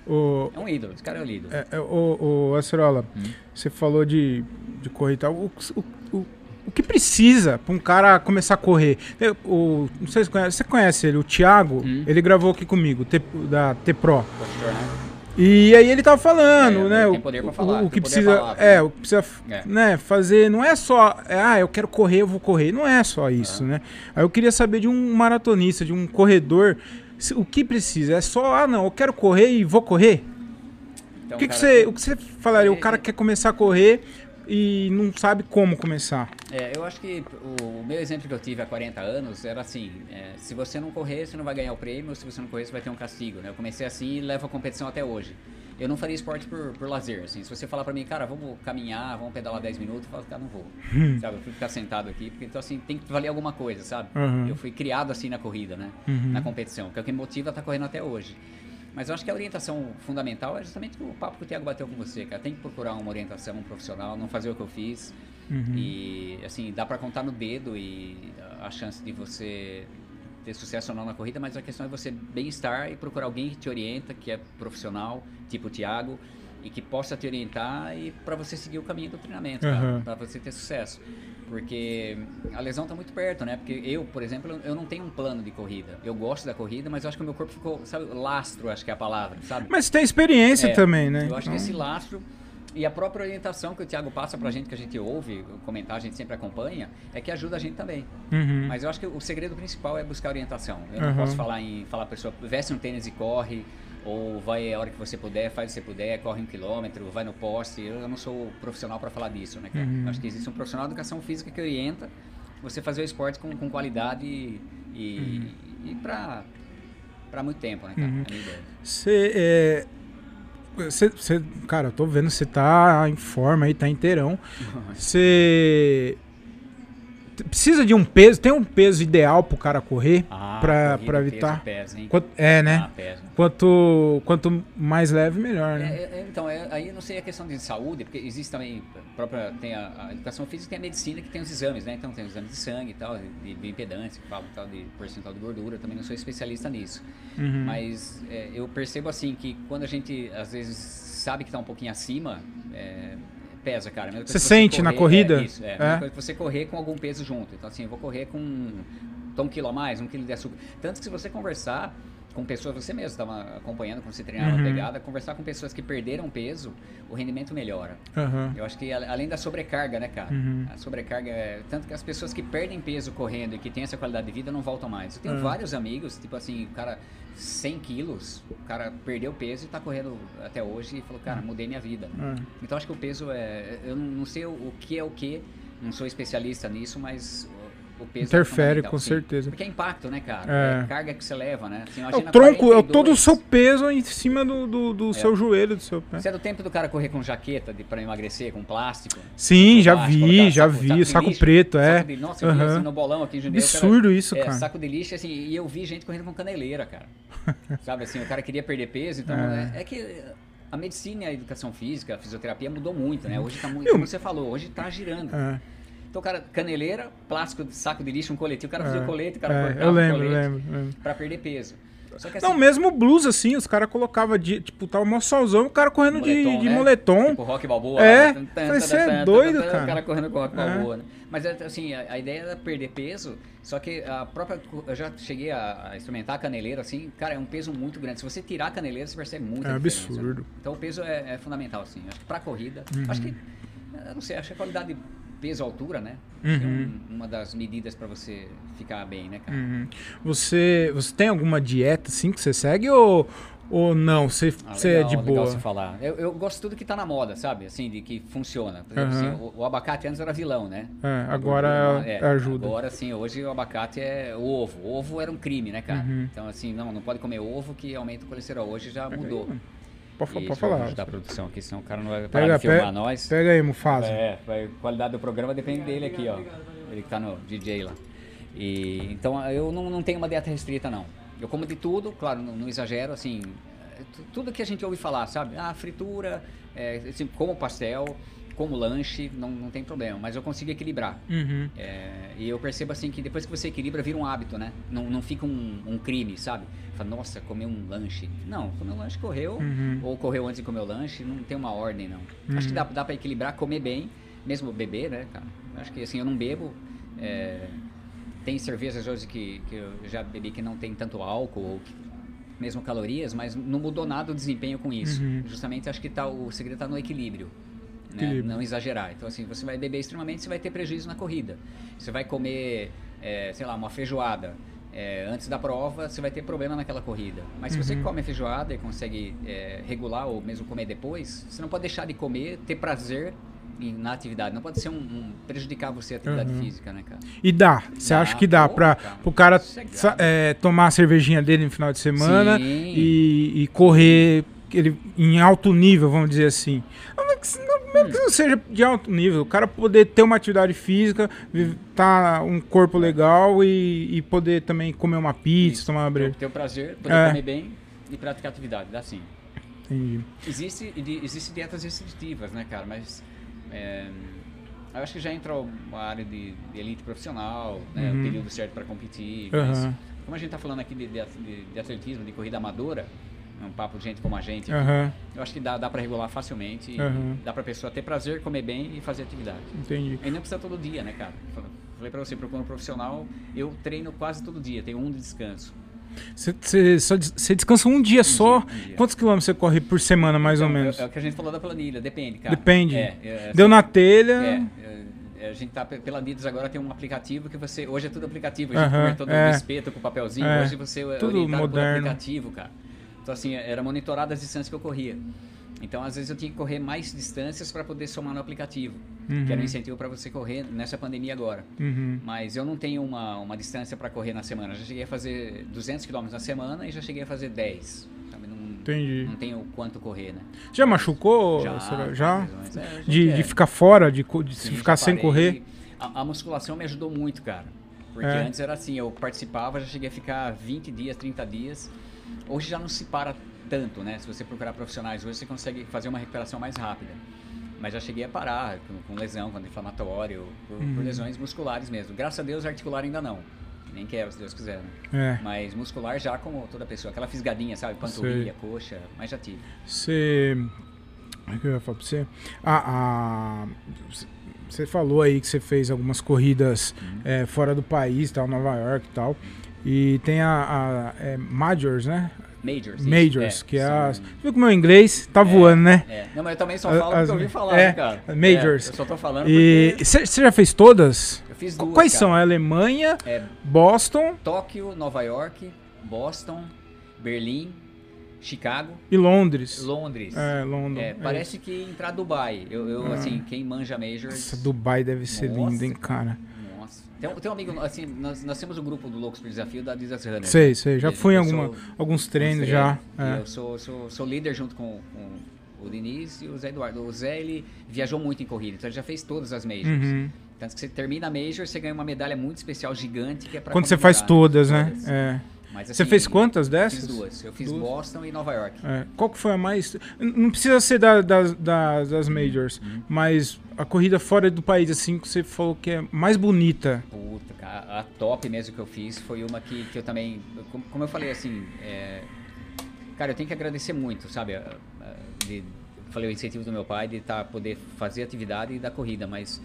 O, É um ídolo, esse cara é um ídolo. é, é, o, o Acerola, Hum. você falou de, de correr e tal. O, o, o, que precisa pra um cara começar a correr? Eu- o, não sei se você conhece, você conhece ele, o Thiago, Hum. ele gravou aqui comigo, T- da T-Pro. Né? E aí ele tava falando, É, né? o, falar, o, que precisa, falar, é, o que precisa, É. né, fazer, não é só, é, ah, eu quero correr, eu vou correr, não é só isso, né? Aí eu queria saber de um maratonista, de um corredor, o que precisa? É só, ah, não, eu quero correr e vou correr? Então, o que, que cara, você, o que você falaria? O É, cara é- *laughs* quer começar a correr e não sabe como começar. É, eu acho que o, o meu exemplo que eu tive há 40 anos era assim: é, se você não correr, você não vai ganhar o prêmio, se você não correr, você vai ter um castigo. Né? Eu comecei assim e levo a competição até hoje. Eu não faria esporte por, por lazer. Assim. Se você falar pra mim, cara, vamos caminhar, vamos pedalar 10 minutos, eu falo, cara, não vou. sabe? Eu fui ficar sentado aqui, porque então assim, tem que valer alguma coisa, sabe? Uhum. Eu fui criado assim na corrida, né? Uhum. Na competição, que é o que me motiva a estar correndo até hoje. Mas eu acho que a orientação fundamental é justamente o papo que o Thiago bateu com você, cara. Tem que procurar uma orientação um profissional, não fazer o que eu fiz. Uhum. E assim, dá pra contar no dedo e a chance de você ter sucesso ou não na corrida, mas a questão é você bem-estar e procurar alguém que te orienta, que é profissional, tipo o Thiago, e que possa te orientar e para você seguir o caminho do treinamento, Aham. para você ter sucesso. Porque a lesão tá muito perto, né? Porque eu, por exemplo, eu não tenho um plano de corrida. Eu gosto da corrida, mas eu acho que o meu corpo ficou, sabe, lastro, acho que é a palavra, sabe? Mas tem experiência É, também, né? Eu acho que Então, esse lastro e a própria orientação que o Thiago passa pra gente, que a gente ouve, comentar, a gente sempre acompanha, é que ajuda a gente também. uhum. Mas eu acho que o segredo principal é buscar orientação. Eu não Aham. posso falar em falar pra pessoa, veste um tênis e corre, ou vai a hora que você puder, faz o que você puder, corre um quilômetro, vai no poste. Eu não sou profissional para falar disso, né? Uhum. Acho que existe um profissional de educação física que orienta você fazer o esporte com, com qualidade e, e, e pra, pra muito tempo, né, cara? Uhum. É a minha ideia. Você, é, você, você- cara, eu tô vendo você tá em forma aí, tá inteirão. Você precisa de um peso, tem um peso ideal pro cara correr Ah, pra, pra peso evitar? Pesa, hein? Quanto- é, né? Ah. Quanto, quanto mais leve, melhor, né? É, é, então, é, aí eu não sei a questão de saúde, porque existe também, própria, tem a, a educação física e tem a medicina que tem os exames, né? Então tem os exames de sangue e tal, de, de impedância, que fala tal, de percentual de gordura, também não sou especialista nisso. Uhum. Mas é, eu percebo assim que quando a gente às vezes sabe que tá um pouquinho acima, é, pesa, cara. Você que sente na corrida? É, isso, é. É? você correr com algum peso junto. Então assim, eu vou correr com então, um quilo a mais, um quilo de açúcar. Tanto que se você conversar com pessoas, você mesmo estava acompanhando quando você treinava Uhum. a pegada, conversar com pessoas que perderam peso, o rendimento melhora. Aham. Eu acho que além da sobrecarga, né, cara? Uhum. A sobrecarga é. Tanto que as pessoas que perdem peso correndo e que têm essa qualidade de vida não voltam mais. Eu tenho Uhum. vários amigos, tipo assim, o cara, 100 quilos, o cara perdeu peso e tá correndo até hoje e falou, cara, mudei minha vida. Ah. Então acho que o peso é. Eu não sei o que é o que, não sou especialista nisso, mas o, peso é Interfere, com sim. certeza. Porque é impacto, né, cara? É. É, carga que você leva, né? Assim, É o tronco, é o 42. todo o seu peso em cima do, do, do seu joelho, do seu pé. Você é do tempo do cara correr com jaqueta de, pra emagrecer, com plástico? Sim, já Plástico, vi, colocar já saco- vi. de Saco lixo, preto, é. saco de- nossa, eu vi Aham. assim no bolão aqui em Jundiaí. o cara- Absurdo isso, é, cara. saco de lixo, assim, e eu vi gente correndo com caneleira, cara. *laughs* Sabe assim, o cara queria perder peso, então É. é, é que a medicina e a educação física, a fisioterapia mudou muito, né? Hoje tá muito, como você falou, hoje tá girando. É, Então, o cara, caneleira, plástico, saco de lixo, um colete, o cara fazia é, o colete, o cara é, cortava eu o lembro, colete lembro, lembro. pra perder peso. Só que assim, Não, mesmo blues, assim, os caras colocavam, de, tipo, tava mó solzão, o cara correndo de moletom, de né? moletom. Tipo rock balboa. É, lá, tan, tan, falei, tan, "Cê é doido, cara." O cara correndo com rock É. balboa, né? Mas, é, assim, a, a ideia era perder peso, só que a própria... Eu já cheguei a, a experimentar a caneleira, assim, cara, é um peso muito grande. Se você tirar a caneleira, você percebe muito É absurdo. Então, o peso é, é fundamental, assim. Acho que pra corrida... Uhum. Acho que... Eu não sei, acho que a qualidade peso-altura, né? Acho que é Uhum. um- uma das medidas pra você ficar bem, né, cara? Uhum. Você, você tem alguma dieta, assim, que você segue ou, ou não? Você, Ah, você é legal, de legal boa? você falar. Eu, eu gosto de tudo que tá na moda, sabe? Assim, de que funciona. Por exemplo, Aham. assim, o, o abacate antes era vilão, né? É, agora É, ajuda. Agora sim, hoje o abacate é o ovo. O ovo era um crime, né, cara? Uhum. Então, assim, não, não pode comer ovo que aumenta o colesterol. Hoje já mudou. Pode, pode falar. ajudar a produção aqui, senão o cara não vai parar Pega, de filmar pega, nós. pega aí, Mufasa. É, a qualidade do programa depende dele aqui, ó. Ele que tá no DJ lá. E, então eu não, não tenho uma dieta restrita, não. Eu como de tudo, claro, não, não exagero, assim, é, tu- tudo que a gente ouve falar, sabe? Ah, fritura, é, assim, como pastel, como lanche, não, não tem problema, mas eu consigo equilibrar. Uhum. É, e eu percebo assim que depois que você equilibra, vira um hábito, né? Não, não fica um, um crime, sabe? Fala, nossa, comer um lanche. Não, comer um lanche correu, Uhum. ou correu antes de comer o lanche, não tem uma ordem, não. Acho que dá, dá pra equilibrar, comer bem, mesmo beber, né, cara? Acho que assim, eu não bebo. é, tem cervejas hoje que, que eu já bebi que não tem tanto álcool, ou que- mesmo calorias, mas não mudou nada o desempenho com isso. Uhum. Justamente acho que tá, o segredo tá no equilíbrio. Né? Não exagerar. Então, assim, você vai beber extremamente, você vai ter prejuízo na corrida. Você vai comer, é, sei lá, uma feijoada é, antes da prova, você vai ter problema naquela corrida. Mas se você Uhum. come a feijoada e consegue é, regular ou mesmo comer depois, você não pode deixar de comer, ter prazer na atividade. Não pode ser um, um- prejudicar você a atividade Uhum. física, né, cara? E dá. Você acha que dá cara. o cara sa- é, tomar a cervejinha dele no final de semana e, e correr ele, em alto nível, vamos dizer assim. Que mesmo que não seja de alto nível, o cara poder ter uma atividade física, tá um corpo legal e, e poder também comer uma pizza, Isso. tomar uma breja. ter o prazer, poder É. comer bem e praticar atividade. Dá sim. Entendi. Existe, existe dietas restritivas, né, cara? Mas é, eu acho que já entra uma área de, de elite profissional, né? Uhum. O período certo para competir. Mas como a gente tá falando aqui de, de, de- atletismo, de corrida amadora, um papo de gente como a gente, Aham. eu acho que dá, dá para regular facilmente. Aham. Dá pra pessoa ter prazer, comer bem e fazer atividade. Entendi. E não precisa todo dia, né, cara? Falei pra você, procurando um profissional, eu treino quase todo dia, tenho um de descanso. Você- descansa um dia só. dia, um dia. Quantos quilômetros você corre por semana, mais ou Então, menos? É, é o que a gente falou da planilha, depende, cara. Depende. É, é, Deu na telha. É, é, a gente tá pe- pela Adidas agora tem um aplicativo que você hoje é tudo aplicativo, a gente Aham, convertou é. no espeto com papelzinho, É, hoje você é tudo orientado moderno. por aplicativo, cara. Então assim, era monitorado as distâncias que eu corria. Então às vezes eu tinha que correr mais distâncias para poder somar no aplicativo, que era um incentivo para você correr nessa pandemia agora. Uhum. Mas eu não tenho uma, uma distância para correr na semana. Eu já cheguei a fazer 200 km na semana e já cheguei a fazer 10. Sabe? Não, Entendi. não tenho quanto correr, né? Já machucou? Já, será? Já? É, gente De, é. de ficar fora, de, de Sim, ficar sem correr? A, a musculação me ajudou muito, cara. Porque É. antes era assim, eu participava, já cheguei a ficar 20 dias, 30 dias. Hoje já não se para tanto, né? Se você procurar profissionais, hoje você consegue fazer uma recuperação mais rápida. Mas já cheguei a parar com, com lesão, com inflamatório, por, Uhum. por lesões musculares mesmo. Graças a Deus, articular ainda não. Nem quero, se Deus quiser. né? É. Mas muscular já como toda pessoa. Aquela fisgadinha, sabe? Panturrilha, coxa, mas já tive. Você. O que eu ia falar pra você? A, a- Você falou aí que você fez algumas corridas Uhum. é, fora do país, tal, Nova York e tal. E tem a, a é, Majors, né? Majors. Majors, que é são- as. Você viu que o meu inglês tá voando, né? É. Não, mas eu também só As- falo porque as- eu ouvi falar, é, né, cara? majors. É, eu só tô falando E porque você você já fez todas? eu fiz duas, Quais cara. são? A Alemanha, É Boston Tóquio, Nova York, Boston, Berlim, Chicago, e Londres. Londres. É, Londres. É, parece que entrar Dubai. Eu, eu, assim, quem manja Majors... Nossa, Dubai deve ser Nossa, lindo, hein, cara. Tem, um- tem um amigo, assim, nós, nós temos o grupo do Loucos por Desafio da Adidas Runner. Sei, sei. Já fui em alguma, alguns uns treinos já. é. Eu sou, sou, sou líder junto com, com o Diniz e o Zé Eduardo. O Zé, ele viajou muito em corrida, então ele já fez todas as Majors. Uhum. Tanto que você termina a Major, você ganha uma medalha muito especial, gigante, que é pra Quando você faz todas, né? Todas. É. Mas, Você assim, fez quantas dessas? Fiz duas. Eu fiz Duas. Boston e Nova York. É. Qual que foi a mais. Não precisa ser da- das, das, das majors, Uhum. mas a corrida fora do país, assim, que você falou que é mais bonita. Puta, cara, a top mesmo que eu fiz foi uma que, que eu também. Como, eu falei assim. é, cara, eu tenho que agradecer muito, sabe? a- a- de- falei o incentivo do meu pai de tá, poder fazer atividade e da corrida, mas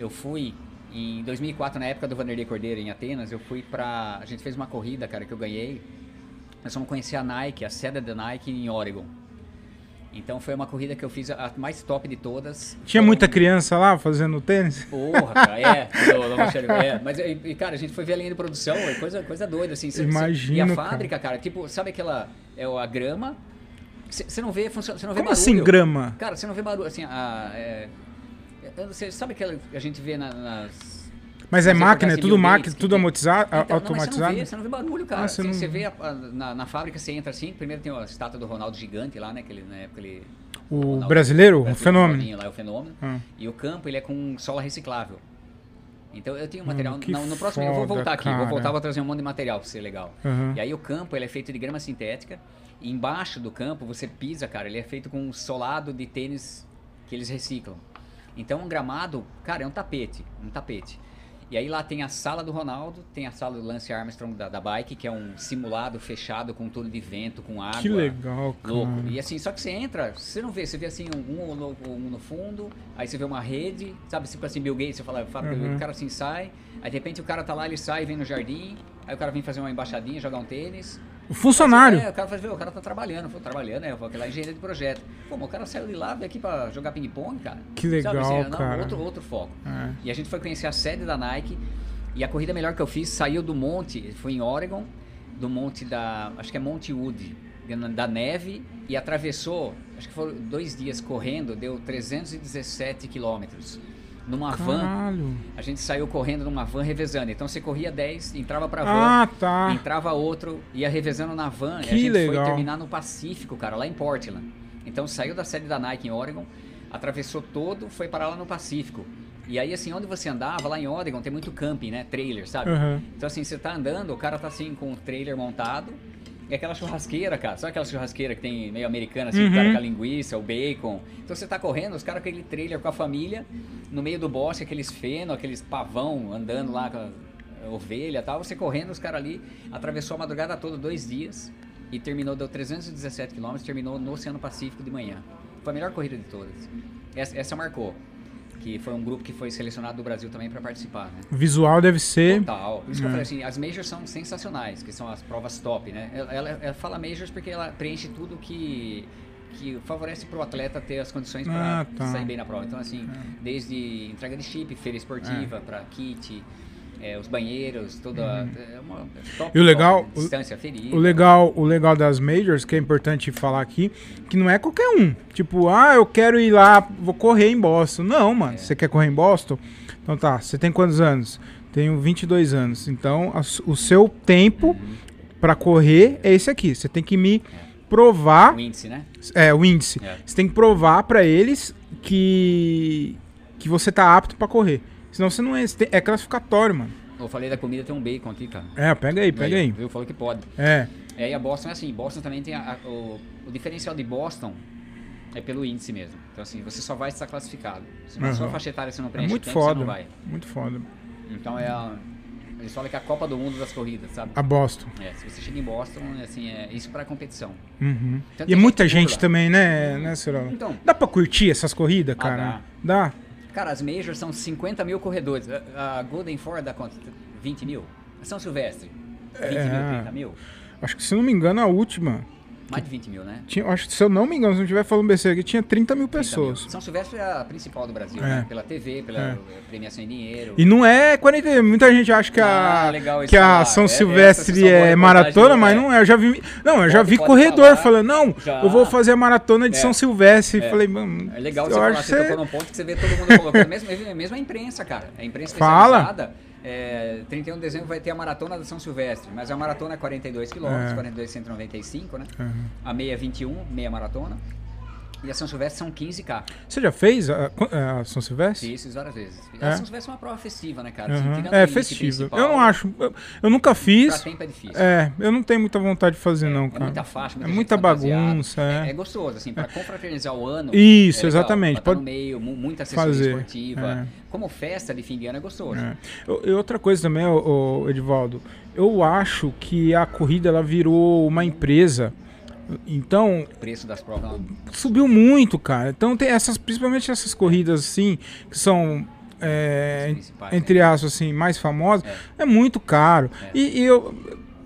eu fui em 2004, na época do Vanderlei Cordeiro em Atenas, eu fui pra. A gente fez uma corrida, cara, que eu ganhei. Nós fomos conhecer a Nike, a sede da Nike em Oregon. Então foi uma corrida que eu fiz a mais top de todas. Tinha muita criança lá fazendo tênis? Porra, cara, é. *laughs* é. Mas, e, cara, a gente foi ver a linha de produção, é coisa, coisa doida, assim. Cê- Imagino, E a cara. fábrica, cara, tipo, sabe aquela. É a grama. Você não vê, funciona, você não vê Como barulho. assim, grama? Cara, você não vê barulho, assim, a. É, não sei, sabe aquela que a gente vê na- nas. Mas é máquina, é tudo máquina, tudo amortizado, Então, não, mas você não automatizado? vê, você não vê barulho, cara. Ah, você não- Você vê a- a- na, na fábrica, você entra assim, primeiro tem a estátua do Ronaldo gigante lá, né? Que ele, na época ele... O Ronaldo- brasileiro, o fenômeno. Lá, é o fenômeno. Ah. E o campo, ele é com sola reciclável. Então eu tenho material. Hum, não, no próximo eu vou foda, voltar aqui, cara. vou voltar, vou trazer um monte de material pra ser legal. Aham. E aí o campo, ele é feito de grama sintética. E embaixo do campo, você pisa, cara, ele é feito com um solado de tênis que eles reciclam. Então um gramado, cara, é um tapete, um tapete. E aí lá tem a sala do Ronaldo, tem a sala do Lance Armstrong da, da bike, que é um simulado fechado com túnel de vento, com água. Que legal, cara. Louco. E assim, só que você entra, você não vê, você vê assim um, no, um no fundo, aí você vê uma rede, sabe, tipo assim, Bill Gates, você fala, fala Uhum. o cara assim sai, aí de repente o cara tá lá, ele sai, vem no jardim, aí o cara vem fazer uma embaixadinha, jogar um tênis. O funcionário. É, o cara faz, "Vê, o cara tá trabalhando, pô, trabalhando, é, aquela engenharia de projeto. Pô, mas o cara saiu de lá, veio aqui pra jogar ping-pong, cara. Que legal, é, não, cara. Outro, outro foco. É. E a gente foi conhecer a sede da Nike. E a corrida melhor que eu fiz saiu do monte, foi em Oregon, do monte da. Acho que é Monte Wood, da neve, e atravessou, acho que foram dois dias correndo, deu 317 quilômetros. Numa van, Caralho. a gente saiu correndo numa van revezando. Então você corria 10, entrava pra van, Ah, tá. entrava outro, ia revezando na van. e Que a gente legal. foi terminar no Pacífico, cara, lá em Portland. Então saiu da sede da Nike em Oregon, atravessou todo, foi parar lá no Pacífico. E aí, assim, onde você andava, lá em Oregon, tem muito camping, né? Trailer, sabe? Aham. Então, assim, você tá andando, o cara tá assim com o trailer montado. E aquela churrasqueira, cara. Sabe aquela churrasqueira que tem meio americana, assim, Uhum. cara com a linguiça, o bacon. Então você tá correndo, os caras com aquele trailer com a família, no meio do bosque, aqueles feno, aqueles pavão andando lá com a ovelha e tal. Você correndo, os caras ali, atravessou a madrugada toda, dois dias. E terminou, deu 317 quilômetros, terminou no Oceano Pacífico de manhã. Foi a melhor corrida de todas. Essa, essa marcou. Que foi um grupo que foi selecionado do Brasil também para participar, né? O visual deve ser. Total. Por isso que eu É. falei assim, as majors são sensacionais, que são as provas top, né? Ela, ela- ela fala majors porque ela preenche tudo que que favorece pro atleta ter as condições para Ah, tá. sair bem na prova. Então assim, desde entrega de chip, feira esportiva, É. para kit, é, os banheiros, toda é uma top, E o legal- top, distância ferida. O legal, o legal das majors, que é importante falar aqui, que não é qualquer um. Tipo, ah, eu quero ir lá, vou correr em Boston. Não, mano. É. Você quer correr em Boston? Então tá, você tem quantos anos? Tenho 22 anos. Então, a o seu tempo Uhum. pra correr é esse aqui. Você tem que me provar, o índice, né? é, o índice. É. Você tem que provar pra eles que que você tá apto pra correr. Senão você não é, você é classificatório, mano. Eu falei da comida, tem um bacon aqui, cara. É, pega aí, pega aí. Viu? Falou que pode. É. É, e a Boston é assim, Boston também tem a- a- o, o diferencial de Boston é pelo índice mesmo. Então assim, você só vai estar classificado. Se na Aham. sua faixa etária você não É preenche muito tempo, você foda. não vai. Muito foda. Então é a, eles falam que é a Copa do Mundo das corridas, sabe? A Boston. É, se você chega em Boston, assim, é isso para competição. Uhum. Então e é muita gente também, né, né, Cirola? Então, Dá pra curtir essas corridas, Ah, cara? Dá. Cara, as majors são 50 mil corredores. A, a Golden Ford dá quanto? 20 mil? São Silvestre? 20 É. mil, 30 mil? Acho que, se não me engano, a última. Mais de 20 mil, né? Tinha, acho que, se eu não me engano, se não estiver falando besteira aqui, tinha 30 mil 30 mil. pessoas. São Silvestre é a principal do Brasil, É. né? Pela TV, pela É. premiação em dinheiro. E não é 40. Muita gente acha que a, Ah, isso que a. São É, Silvestre são boa é maratona, mas é. não é. Eu já vi. Não, eu já vi corredor falar. falando, não, Já. eu vou fazer a maratona de É. São Silvestre. É. Falei, mano. É legal você falar, você tocou num ponto que você vê todo mundo colocando, mesmo, mesmo a imprensa, cara. A imprensa Fala. É, 31 de dezembro vai ter a maratona da São Silvestre, mas a maratona é 42 km, É. 42 195, né? Uhum. A meia é 21, meia maratona. E a São Silvestre são 15k. Você já fez a, a São Silvestre? Fiz isso várias vezes. É? A São Silvestre é uma prova festiva, né, cara? Uhum. É principal, Eu não acho. Eu, eu nunca Pra fiz. tempo é difícil. É, eu não tenho muita vontade de fazer, não, É cara. muita faixa, muita É muita bagunça, é. É, gostoso, assim, pra confraternizar o ano. Isso, é exatamente. pra Pode no meio, mu- muita assessoria fazer, esportiva. é. Como festa de fim de ano é gostoso. É. E outra coisa também, ô, ô, Edivaldo, eu acho que a corrida ela virou uma empresa. Então, O preço das provas subiu muito, cara. Então tem essas, principalmente essas corridas assim, que são é, entre aspas assim, mais famosas, É. é, muito caro. É. E, e eu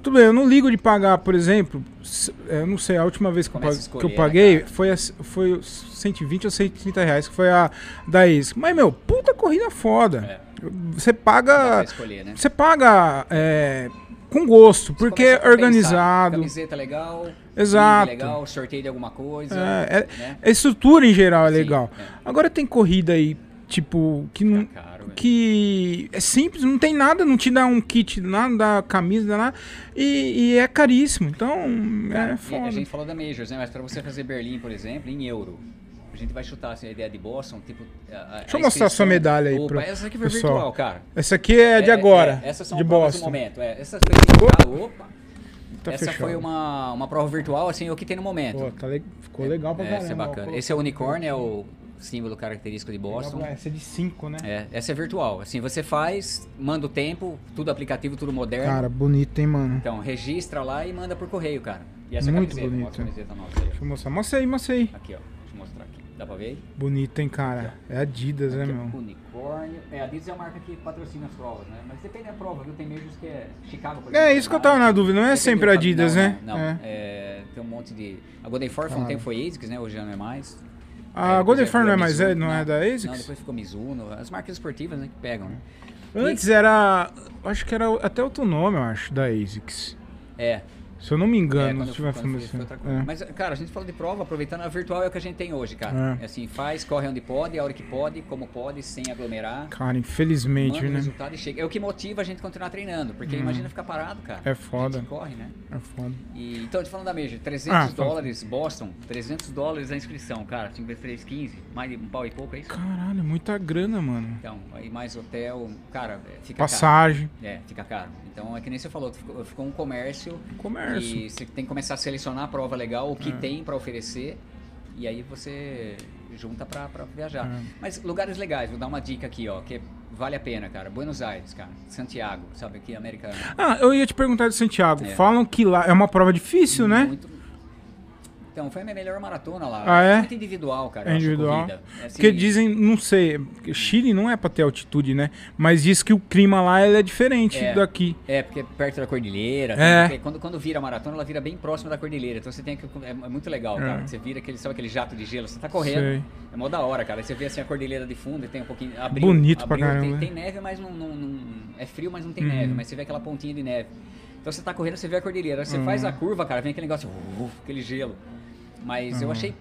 tudo bem, eu não ligo de pagar, por exemplo, s- eu não sei, a última vez que, eu, Começa pa- a escolher, que eu né, paguei cara? foi, a- foi os 120 ou 130 reais, que foi a da ex. Mas, meu, puta corrida foda. É. Você paga. escolher, né? Você paga é, com gosto, porque Começa é organizado. Camiseta legal, Exato. brinde legal, sorteio de alguma coisa. É, é- né? a estrutura em geral é Sim, legal. é. Agora tem corrida aí tipo, que não. Caro. Que é simples, não tem nada, não te dá um kit, nada, não dá camisa, nada. E, e é caríssimo. Então, Cara, é foda. A gente falou da Majors, né? Mas pra você fazer Berlim, por exemplo, em euro. A gente vai chutar assim, a ideia de Boston, tipo. a- a- Deixa eu mostrar sua medalha aí Opa, pro essa aqui foi pessoal. virtual, cara. Essa aqui é de agora, é, essas são de Boston. momento. É, essa foi virtual. Opa! Tá essa fechado. foi uma, uma prova virtual, assim, o que tem no momento. Pô, tá le- ficou legal pra é, caramba. essa é bacana. Esse é o unicórnio, é o símbolo característico de Legal Boston. pra- Essa é de 5, né? É, essa é virtual. Assim, você faz, manda o tempo, tudo aplicativo, tudo moderno. Cara, bonito, hein, mano? Então, registra lá e manda por correio, cara. E essa Muito camiseta, bonito. mostra a camiseta nossa aí. Deixa eu mostrar. Mostra aí, mostra aí. Aqui, ó. Deixa eu mostrar aqui. Dá pra ver aí? Bonito, hein, cara? É Adidas, né, Aqui, meu? ó, Unicórnio. É, a Adidas é a marca que patrocina as provas, né? Mas depende da prova, viu? Tem meios que é Chicago, por É isso que eu tava na dúvida, não é sempre da- Adidas, não, né? Não, não. É. É, tem um monte de... A Golden Four foi um Claro. tempo foi ASICS, né? Hoje já não é mais. A Aí depois Golden Farm não é mais, é, Mizuno. não é da Não, ASICS? depois ficou Mizuno. As marcas esportivas, né? Que pegam, né? Antes era. Acho que era até outro nome, eu acho, da ASICS. É. Se eu não me É, engano, quando se tiver fui, assim. É. Mas, cara, a gente fala de prova, aproveitando, a virtual é o que a gente tem hoje, cara. É. É assim, faz, corre onde pode, a hora que pode, como pode, sem aglomerar. Cara, infelizmente, Manda o né? resultado e chega. É o que motiva a gente continuar treinando, porque imagina ficar parado, cara. É foda. A gente corre, né? É foda. E, então, te falando da Major, 300 Ah, dólares, Boston, 300 dólares a inscrição, cara. 5 vezes 3, 15, mais de um pau e pouco, é isso? Caralho, é muita grana, mano. Então, aí mais hotel, cara, é, fica Passagem, caro. É, fica caro. Então, é que nem você falou, ficou, ficou um comércio comércio. E você tem que começar a selecionar a prova legal, o que É. tem pra oferecer, e aí você junta pra, pra viajar. É. Mas lugares legais, vou dar uma dica aqui, ó, que vale a pena, cara. Buenos Aires, cara. Santiago, sabe aqui, América. Ah, eu ia te perguntar de Santiago. É. Falam que lá é uma prova difícil, né? Muito- Então, foi a minha melhor maratona lá. Ah, é? Muito individual, cara. É individual. É assim, Porque dizem, não sei, Chile não é pra ter altitude, né? Mas diz que o clima lá é diferente É. daqui. É, porque é perto da cordilheira. É. tem- quando, quando vira a maratona, ela vira bem próxima da cordilheira. Então você tem que. É, é muito legal, É. cara. que Você vira aquele, sabe aquele jato de gelo, você tá correndo. Sei. É mó da hora, cara. Aí Você vê assim a cordilheira de fundo e tem um pouquinho. Abril, Bonito pra abril, caramba, Tem, né? tem neve, mas não, não- não- É frio, mas não tem Uhum. neve. Mas você vê aquela pontinha de neve. Então você tá correndo, você vê a cordilheira. Aí Você Uhum. faz a curva, cara, vem aquele negócio, uh, aquele gelo. Mas eu Uhum. achei.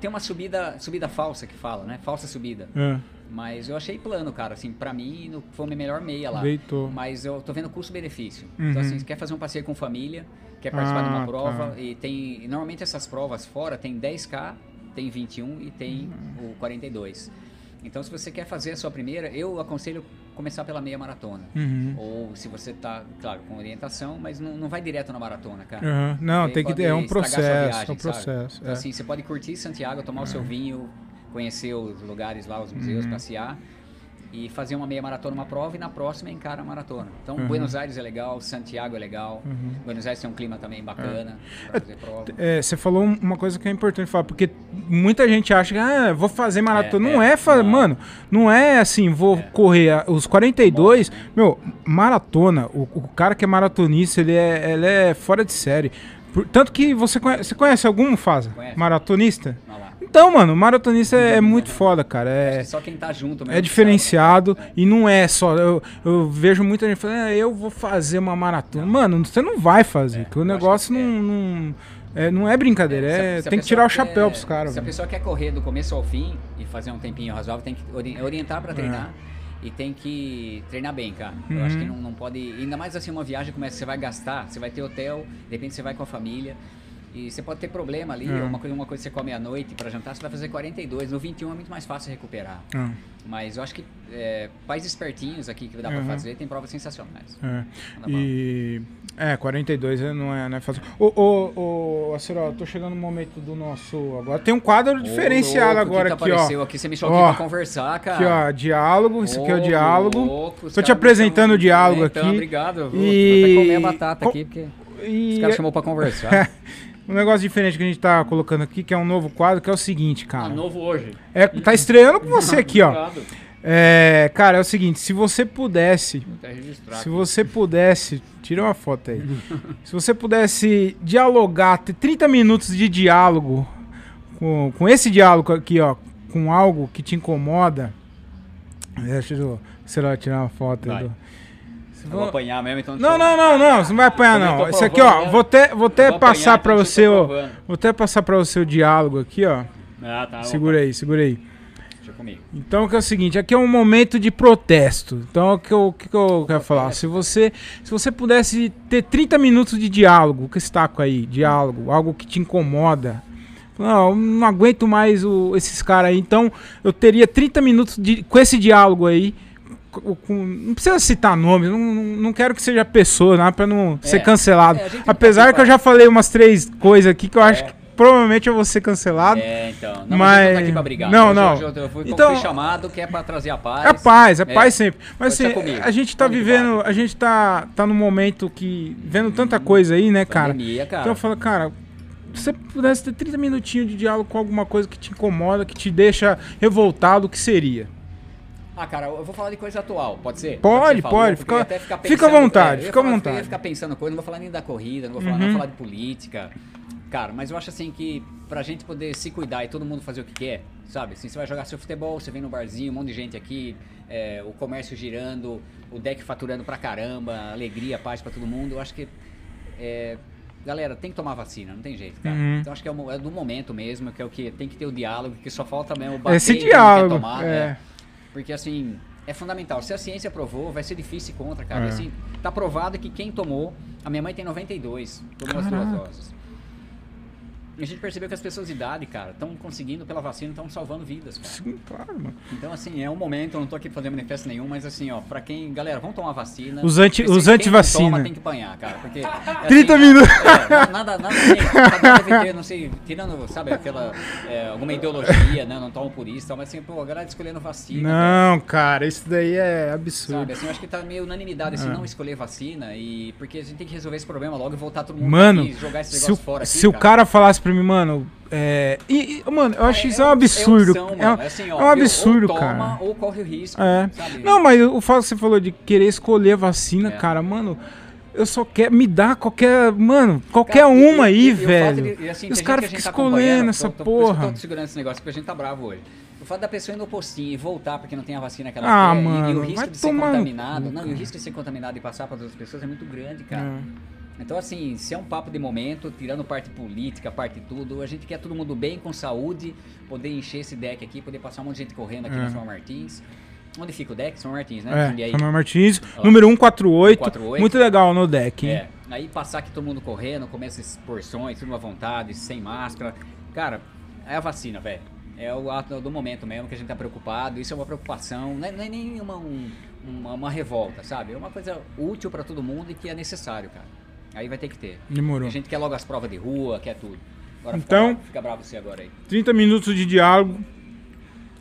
Tem uma subida, subida falsa que fala, né? Falsa subida. É, Mas eu achei plano, cara. Assim, pra mim, no- foi a minha melhor meia lá. deitou. Mas eu tô vendo custo-benefício. Uhum. Então, assim, quer fazer um passeio com família, quer participar de Ah, uma prova, tá. e tem. normalmente essas provas fora tem 10K, tem 21 e tem Uhum. o 42. Então, se você quer fazer a sua primeira, eu aconselho começar pela meia maratona. Uhum. Ou se você tá, claro, com orientação, mas não, não vai direto na maratona, cara. Aham. Não, tem que pode é um processo, viagem, é um processo. Então, é. assim, você pode curtir Santiago, tomar o seu vinho, conhecer os lugares lá, os Uhum. museus, passear e fazer uma meia maratona, uma prova e na próxima encara a maratona. Então, Uhum. Buenos Aires é legal, Santiago é legal. Buenos Aires tem um clima também bacana pra fazer prova. É, você falou uma coisa que é importante falar, porque muita gente acha que ah, vou fazer maratona. É, não é, é, fa- não. mano, não é assim, vou correr a- os 42. Morre, né? Meu, maratona, o, o cara que é maratonista, ele é, ele é fora de série. Por- tanto que você conhece, você conhece algum, Faza? Conheço. Maratonista? Lá. Então, mano, maratonista é, é muito foda, cara. É, só quem tá junto mesmo. é diferenciado sabe, né? e não é só. Eu, eu vejo muita gente falando, ah, eu vou fazer uma maratona. Mano, você não vai fazer, É, porque o eu negócio que não. Não é, não é brincadeira, Se a- é, se tem que tirar o quer- chapéu pros caras. Se a pessoa quer correr do começo ao fim e fazer um tempinho razoável, tem que ori- orientar pra treinar. E tem que treinar bem, cara. Eu Uhum. acho que não, não pode. Ainda mais assim, uma viagem como essa, você vai gastar, você vai ter hotel, de repente você vai com a família. E você pode ter problema ali, É. uma, coisa, uma coisa que você come à noite pra jantar, você vai fazer 42. No 21 é muito mais fácil recuperar. Ah, Mas eu acho que é, pais espertinhos aqui que dá pra Uhum. fazer, tem provas sensacionais. é. Tá. E. É, 42 é- não é, não é fácil. Ô, ô, ô, Acero, tô chegando no momento do nosso. Agora tem um quadro diferenciado Ô, louco, agora que aqui, que ó. apareceu aqui? Você me chamou Ó, aqui pra conversar, cara. Aqui, ó, diálogo. Isso aqui é o diálogo. louco, Tô te apresentando o diálogo então, aqui. Obrigado. Eu vou, E- vou até comer a batata Co- aqui, porque E os caras chamou pra conversar. *laughs* um negócio diferente que a gente tá colocando aqui, que é um novo quadro, que é o seguinte, cara. novo hoje. É, tá estreando com você aqui, ó. É, cara, é o seguinte, se você pudesse, se você pudesse, tira uma foto aí. se você pudesse dialogar, ter 30 minutos de diálogo com, com esse diálogo aqui, ó, com algo que te incomoda. Deixa eu, sei lá, tirar uma foto. Vai. Vou for- apanhar mesmo, então. Não, não, não, não, você não vai apanhar não. Esse aqui, ó, né? vou até, vou até passar apanhar, pra então você, provando. vou até passar pra você o diálogo aqui, ó. Ah, tá. Segura aí, segura aí. Deixa eu comigo. Então que é o seguinte, aqui é um momento de protesto. Então o que eu, o que eu quero falar? Se você, se você pudesse ter 30 minutos de diálogo com esse taco aí, diálogo, algo que te incomoda. Não, eu não aguento mais o- esses caras aí. Então eu teria 30 minutos de, com esse diálogo aí. Com- não precisa citar nomes, não, não, quero que seja pessoa, né, pra não ser cancelado. É, Apesar que eu já falei umas três coisas aqui que eu acho É. que provavelmente eu vou ser cancelado. É, então. Não, Mas- mas... tá aqui pra brigar. não, Hoje- não. eu, eu fui, Então- fui chamado que é pra trazer a paz. É paz, é É. paz sempre. Mas Pode assim, a gente tá vivendo, a gente tá, tá num momento que. vendo tanta coisa aí, né, cara? Pandemia, cara. Então eu falo, cara, se você pudesse ter 30 minutinhos de diálogo com alguma coisa que te incomoda, que te deixa revoltado, o que seria? Ah, cara, eu vou falar de coisa atual, pode ser? Pode, pode, porque fica- fica à vontade, ia fica à vontade. Eu ia ficar pensando coisa, não vou falar nem da corrida, não vou falar, Uhum. não vou falar de política. Cara, mas eu acho assim que pra gente poder se cuidar e todo mundo fazer o que quer, sabe? Assim, você vai jogar seu futebol, você vem no barzinho, um monte de gente aqui, é, o comércio girando, o deck faturando pra caramba, alegria, paz pra todo mundo. Eu acho que. é, galera, tem que tomar vacina, não tem jeito, cara. Uhum. Então acho que é, o é do momento mesmo, que é o que tem que ter o diálogo, que só falta mesmo bater Esse diálogo, tomar, é. né? Porque assim, é fundamental. Se a ciência provou, vai ser difícil contra, cara. É. Assim, tá provado que quem tomou, a minha mãe tem 92, tomou as Caraca. duas doses. A gente percebeu que as pessoas de idade, cara, estão conseguindo pela vacina, estão salvando vidas, cara. Sim, claro, mano. Então, assim, é um momento, eu não tô aqui fazendo manifesto nenhum, mas assim, ó, pra quem. Galera, vamos tomar vacina. Os anti- Porque os quem não anti-vacina. toma Tem que apanhar, cara. Porque. *laughs* é 30 assim, minutos. É, nada, nada, assim, ter, não sei, tirando, sabe, aquela. é, alguma ideologia, né? Não tomo por isso, tal, mas assim, pô, a galera escolhendo vacina. cara. Não, cara, isso daí é absurdo. Sabe, assim, eu acho que tá meio unanimidade, assim, É. não escolher vacina e porque a gente tem que resolver esse problema logo e voltar todo mundo Mano, aqui, jogar esse se negócio o, fora aqui, se o cara falasse pra mim, mano, é. E, e, mano, eu acho É- isso um é- absurdo. É, opção, É, mano. um- assim, ó, é um absurdo, ou toma, cara. Ou corre o risco, É. sabe? Não, mas o fato que você falou de querer escolher a vacina, É. cara, mano, eu só quero me dar qualquer, mano, qualquer Cara, e- uma e- aí, e velho. de- e assim, e os caras ficam tá escolhendo essa tô- tô- por isso que eu porra. segurando esse negócio, porque a gente tá bravo hoje. O fato da pessoa ir no postinho e voltar porque não tem a vacina que ela Ah, quer, e- e, mano, o risco de ser contaminado, não, e o risco de ser contaminado e passar para outras pessoas é muito grande, cara. É. Então, assim, se é um papo de momento, tirando parte política, parte tudo, a gente quer todo mundo bem, com saúde, poder encher esse deck aqui, poder passar um monte de gente correndo aqui É. no São Martins. Onde fica o deck? São Martins, né? É, Jundiaí. Samuel Martins, Ó. número 148, 148. muito legal no deck, hein? É, aí passar aqui todo mundo correndo, comer essas porções, tudo à vontade, sem máscara. Cara, é a vacina, velho. É o ato do momento mesmo que a gente tá preocupado. Isso é uma preocupação, não é, não é nem uma, um- uma, uma revolta, sabe? É uma coisa útil pra todo mundo e que é necessário, cara. Aí vai ter que ter. Demorou. A gente quer logo as provas de rua, quer tudo. Agora Então- fica, fica bravo você agora aí. 30 minutos de diálogo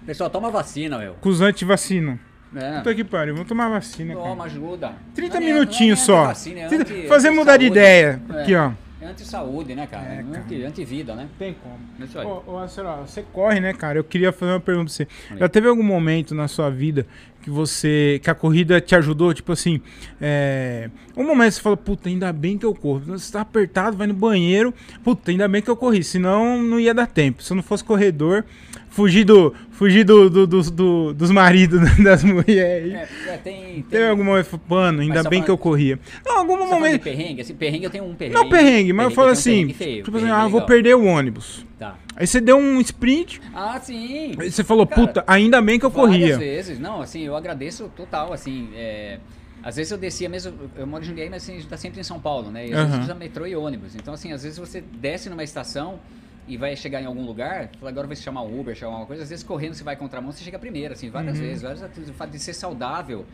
Pessoal, toma vacina, meu. com os anti-vacina. É. Puta que pariu, vamos tomar vacina, cara. Toma, ajuda. 30 Não é- minutinhos não é só. antivacina, é 30 anti- fazer mudar de ideia. É. Aqui, ó. É anti-saúde, né, cara? É, É, cara. Anti, anti-vida, né? Tem como. É isso aí. Ô, ô Marcelo, você corre, né, cara? Eu queria fazer uma pergunta pra você. Já teve algum momento na sua vida que você. que a corrida te ajudou? Tipo assim, é. Um momento você falou, puta, ainda bem que eu corro. Você tá apertado, vai no banheiro. Puta, ainda bem que eu corri, senão não ia dar tempo. Se eu não fosse corredor, fugir do. fugir do, do- dos- do- dos maridos *laughs* das mulheres. É, é, tem. tem algum momento, mano, ainda bem falando- que eu corria. Não, algum momento. perrengue? Esse perrengue eu tenho um perrengue. Não perrengue, mas eu falo assim, perrengue feio, tipo assim, perrengue ah, eu vou legal. perder o ônibus. Tá. Aí você deu um sprint, Ah, sim. aí você falou, Cara, puta, ainda bem que eu corria. vezes. Não, assim, eu agradeço total, assim. é, Às vezes eu descia mesmo, eu moro em Jundiaí, mas assim, a gente tá sempre em São Paulo, né? E às Aham. vezes usa metrô e ônibus. Então, assim, às vezes você desce numa estação e vai chegar em algum lugar, fala, agora vai se chamar Uber, chamar alguma coisa, às vezes correndo você vai contramão, você chega primeiro, assim, várias Uhum. vezes. Várias vezes. O fato de ser saudável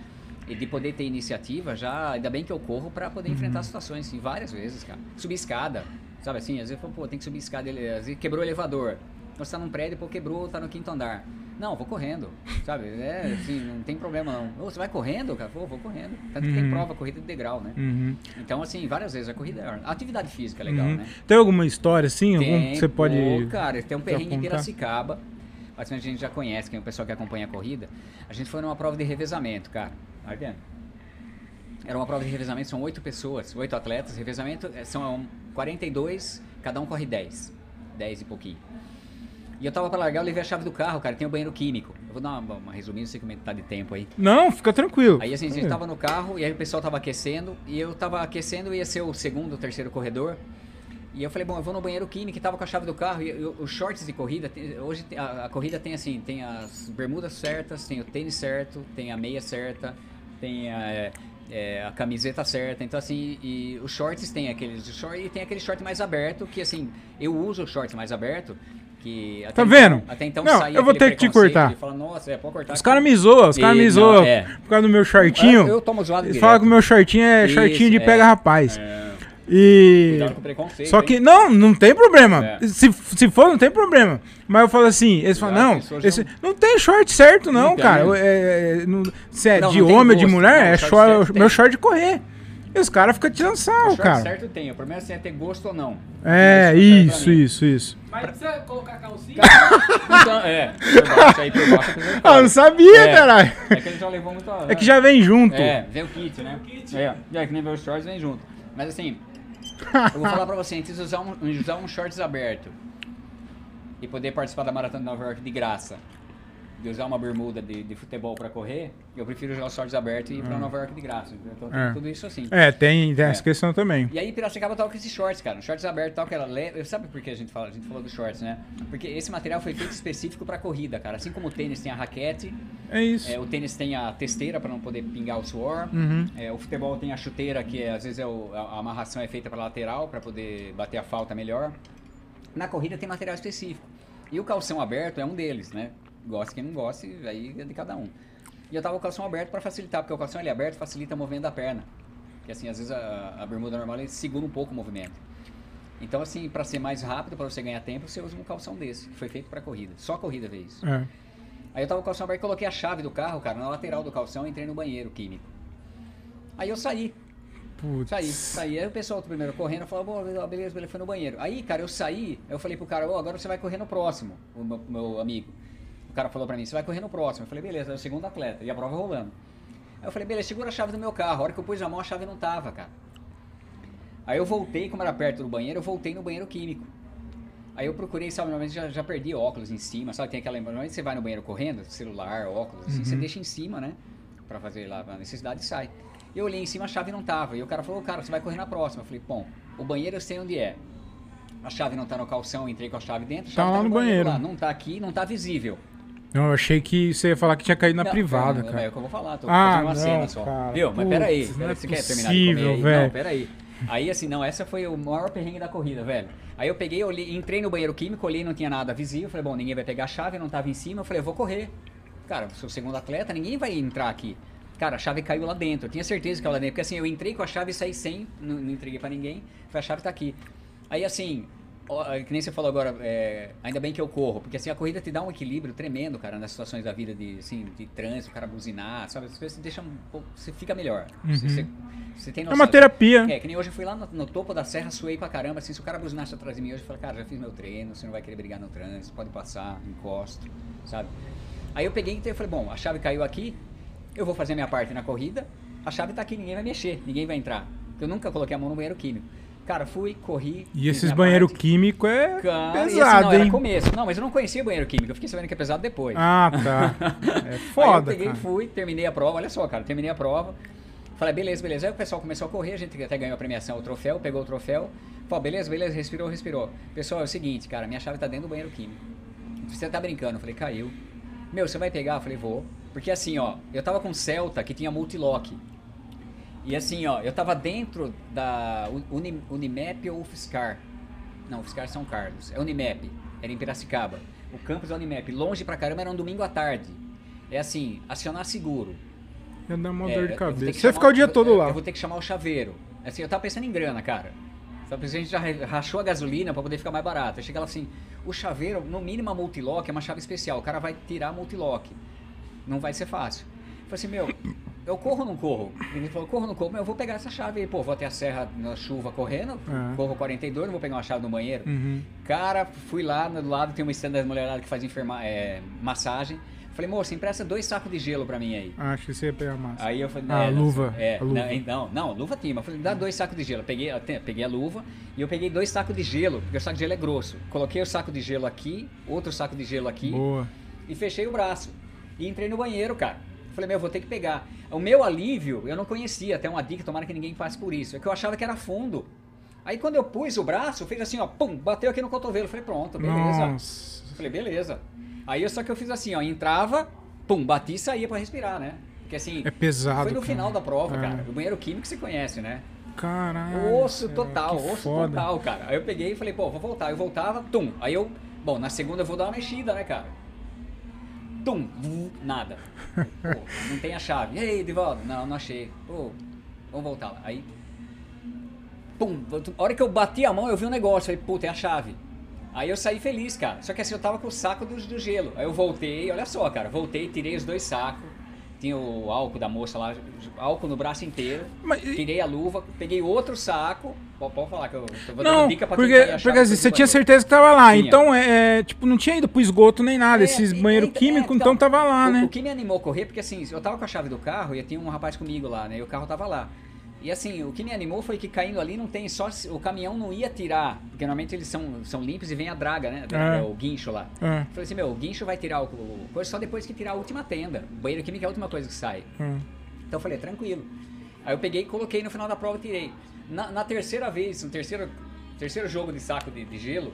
e de poder ter iniciativa, já, ainda bem que eu corro pra poder Uhum. enfrentar situações, assim, várias vezes, cara. Subir escada, sabe assim? Às vezes, pô, tem que subir escada, ele, às vezes quebrou o elevador. Você tá num prédio, pô, quebrou, tá no quinto andar. Não, vou correndo, sabe? *laughs* É, assim, não tem problema não. Ô, você vai correndo, cara? Pô, vou correndo. Tanto que tem Uhum. prova, corrida de degrau, né? Uhum. Então, assim, várias vezes a corrida é... A atividade física é legal, Uhum. né? Tem alguma história assim? Algum Tem, que você pode. pô, cara, tem um perrengue em? Piracicaba. Mas a gente já conhece, que é o pessoal que acompanha a corrida. A gente foi numa prova de revezamento, cara. Tá vendo? Era uma prova de revezamento, são oito pessoas, oito atletas. Revezamento eh, são 42, cada um corre 10. 10 e pouquinho. E eu tava pra largar, eu levei a chave do carro, cara. Tem o banheiro químico. Eu vou dar uma, uma resumida, não sei como é que tá de tempo aí. Não, fica tranquilo. Aí assim, a gente tava no carro e aí o pessoal tava aquecendo e eu tava aquecendo, ia ser o segundo, o terceiro corredor. E eu falei, bom, eu vou no banheiro químico que tava com a chave do carro. E os shorts de corrida, hoje a, a corrida tem assim, tem as bermudas certas, tem o tênis certo, tem a meia certa, tem a, é, é, a camiseta certa. Então assim, e os shorts tem aqueles short, e tem aquele short mais aberto, que assim, eu uso o short mais aberto. Que até Tá então- vendo? até então Não, eu vou ter que te cortar. de falar, Nossa, é, pode cortar. Os aqui." caras me zoam, os caras me zoam é. por causa do meu shortinho. Eu, eu tomo zoado Eles direto. falam que o meu shortinho é shortinho de Isso, pega é. rapaz. É, E. cuidado com o preconceito. Só hein? que, não, não tem problema. É. Se, se for, não tem problema. Mas eu falo assim, eles falam, não, esse, não- não tem short certo, não, Não cara. É, é, não- se é Não, de homem ou de mulher, Não, é short short, certo meu short de correr. E os caras ficam tirando O sarro, short cara. certo tem, o problema é se é ter gosto ou não. É, é isso, isso, isso. Mas precisa colocar calcinha? *laughs* Então, é, baixo aí, por baixo. Ah, eu não sabia, É. caralho. É que ele já levou muito a... É que já vem junto. É, vem o kit, né? É, é que nem vem os shorts, vem junto. Mas assim, eu vou falar pra você, antes de usar um, usar um shorts aberto e poder participar da Maratona de Nova York de graça, de usar uma bermuda de, de futebol pra correr, eu prefiro usar os shorts abertos e ir pra Nova York de graça. Então tem É. tudo isso assim. É, tem, tem essa É. questão também. E aí Piracicaba tava com esses shorts, cara. Um shorts aberto tal, que ela leve. Sabe por que a gente fala? A gente falou dos shorts, né? Porque esse material foi feito específico pra corrida, cara. Assim como o tênis tem a raquete, É isso. é, o tênis tem a testeira pra não poder pingar o suor. Uhum. É, o futebol tem a chuteira, que é, às vezes é o- a, a amarração é feita pra lateral, pra poder bater a falta melhor. Na corrida tem material específico. E o calção aberto é um deles, né? Gosta quem não gosta, aí é de cada um. E eu tava com o calção aberto pra facilitar, porque o calção ele aberto facilita o movimento da perna. Porque assim, às vezes a, a bermuda normal ele segura um pouco o movimento. Então assim, pra ser mais rápido, pra você ganhar tempo, você usa um calção desse, que foi feito pra corrida. Só a corrida vê isso. É. Aí eu tava com o calção aberto, coloquei a chave do carro, cara, na lateral do calção e entrei no banheiro químico. Aí eu saí, Putz. saí, saí. Aí o pessoal primeiro correndo falou, "Bom, beleza, beleza, foi no banheiro. Aí, cara, eu saí, eu falei pro cara, ô, agora você vai correr no próximo, o meu, meu amigo. O cara falou pra mim, você vai correr no próximo. Eu falei, beleza, é o segundo atleta, e a prova rolando. Aí eu falei, beleza, segura a chave do meu carro. A hora que eu pus a mão, a chave não tava, cara. Aí eu voltei, como era perto do banheiro, eu voltei no banheiro químico. Aí eu procurei, sabe, normalmente já, já perdi óculos em cima, sabe? Tem aquela normalmente você vai no banheiro correndo, celular, óculos, assim, você deixa em cima, né? Pra fazer lá a necessidade e sai. Eu olhei em cima, a chave não tava. E o cara falou, cara, você vai correr na próxima. Eu falei, bom, o banheiro eu sei onde é. A chave não tá no calção, entrei com a chave dentro, a Tá chave lá no banheiro. lá. Não tá aqui, não tá visível. Não, eu achei que você ia falar que tinha caído na Não, privada, não, É cara. o que eu vou falar, tô Ah, fazendo uma não, cena só. cara, Viu? Mas putz, peraí, não peraí é você quer terminar de comer possível, aí? velho. Não, peraí. Aí assim, não, essa foi o maior perrengue da corrida, velho. Aí eu peguei, olhei, entrei no banheiro químico, olhei, não tinha nada visível, falei, bom, ninguém vai pegar a chave, não tava em cima, eu falei, eu vou correr. Cara, sou o segundo atleta, ninguém vai entrar aqui. Cara, a chave caiu lá dentro, eu tinha certeza que ela lá dentro, porque assim, eu entrei com a chave e saí sem, não, não entreguei pra ninguém, falei, a chave tá aqui. Aí assim, que nem você falou agora, é, ainda bem que eu corro, porque assim, a corrida te dá um equilíbrio tremendo, cara, nas situações da vida de, assim, de trânsito, o cara buzinar, sabe? As coisas deixam, um pouco- você fica melhor. Você, você, você tem É noção. uma terapia. É, que nem hoje eu fui lá no, no topo da serra, suei pra caramba, assim, se o cara buzinasse atrás de mim hoje, eu falei, cara, já fiz meu treino, você não vai querer brigar no trânsito, pode passar, encosto, sabe? Aí eu peguei e falei, bom, a chave caiu aqui, eu vou fazer minha parte na corrida, a chave tá aqui, ninguém vai mexer, ninguém vai entrar. Eu nunca coloquei a mão no banheiro químico. Cara, fui, corri. E esses minha banheiros parte. químicos é Cara, pesado, não, era hein? começo. Não, mas eu não conhecia banheiro químico, eu fiquei sabendo que é pesado depois. Ah, tá. *laughs* É Aí eu foda, peguei, cara. fui, terminei a prova, olha só, cara, terminei a prova. Falei, beleza, beleza. Aí o pessoal começou a correr, a gente até ganhou a premiação, o troféu, pegou o troféu. Falei, beleza, beleza, respirou, respirou. Pessoal, é o seguinte, cara, minha chave tá dentro do banheiro químico. Você tá brincando? Eu falei, caiu. Meu, você vai pegar? Eu falei, vou. Porque assim, ó, eu tava com Celta que tinha multilock. E assim, ó, eu tava dentro da Uni, Unimap ou UFSCar. Não, UFSCar é São Carlos. É Unimap. Era em Piracicaba. O campus da Unimap. Longe pra caramba, era um domingo à tarde. É assim, acionar seguro. Ia dar uma É, dor de cabeça. Você ficar o dia todo eu- lá. Eu vou ter que chamar o chaveiro. Assim, eu tava pensando em grana, cara. Só que a gente já rachou a gasolina pra poder ficar mais barato. Eu cheguei lá assim, o chaveiro, no mínimo a multilock é uma chave especial. O cara vai tirar a multilock. Não vai ser fácil. Eu falei assim, meu, eu corro ou não corro? Ele falou, corro ou não corro? Meu, eu vou pegar essa chave aí. Pô, vou até a serra na chuva correndo, É. corro 42, não vou pegar uma chave no banheiro. Uhum. Cara, fui lá, do lado tem uma stand das mulheradas que faz enferma, é, massagem. Falei, moça, empresta dois sacos de gelo pra mim aí. Acho que você ia pegar massa. Aí eu falei, Ah, é, a não, luva, É, a luva. Não, não, luva tinha, mas falei, dá dois sacos de gelo. Eu peguei, eu peguei a luva e eu peguei dois sacos de gelo, porque o saco de gelo é grosso. Coloquei o saco de gelo aqui, outro saco de gelo aqui Boa. e fechei o braço. E entrei no banheiro, cara. Falei, meu, vou ter que pegar. O meu alívio, eu não conhecia, até uma dica, tomara que ninguém passe por isso. É que eu achava que era fundo. Aí quando eu pus o braço, fez assim, ó, pum, bateu aqui no cotovelo. Falei, pronto, beleza. Nossa. Falei, beleza. Aí só que eu fiz assim, ó, entrava, pum, bati e saía pra respirar, né? Porque assim, É pesado. foi no cara. final da prova, É. cara. O banheiro químico você conhece, né? Caralho. Osso total, osso foda. total, cara. Aí eu peguei e falei, pô, vou voltar. Eu voltava, tum. Aí eu, bom, na segunda eu vou dar uma mexida, né, cara? Tum, nada. Pô, não tem a chave. E aí, Divaldo? Não, não achei. Pô, vamos voltar lá. Aí, pum, a hora que eu bati a mão, eu vi um negócio. Falei, puta, é a chave. Aí eu saí feliz, cara. Só que assim, eu tava com o saco do, do gelo. Aí eu voltei, olha só, cara. Voltei, tirei os dois sacos. Tinha o álcool da moça lá, álcool no braço inteiro. Mas Tirei a luva, peguei outro saco. Pode, falar que eu tô dando Não, dica pra porque, quem tá porque assim, você tinha certeza que tava lá. Tinha. Então, é, é, tipo, não tinha ido pro esgoto nem nada. É, esses e- banheiro e- químico, é, então tava lá, o, né? O que me animou a correr, porque assim, eu tava com a chave do carro e tinha um rapaz comigo lá, né? E o carro tava lá. E assim, o que me animou foi que caindo ali não tem só. O caminhão não ia tirar, porque normalmente eles são, são limpos e vem a draga, né? É. O guincho lá. É. Falei assim, meu, o guincho vai tirar o, o coisa só depois que tirar a última tenda. O banheiro químico é a última coisa que sai. Hum. Então eu falei, tranquilo. Aí eu peguei, coloquei no final da prova e tirei. Na, na terceira vez, no terceiro, terceiro jogo de saco de, de gelo,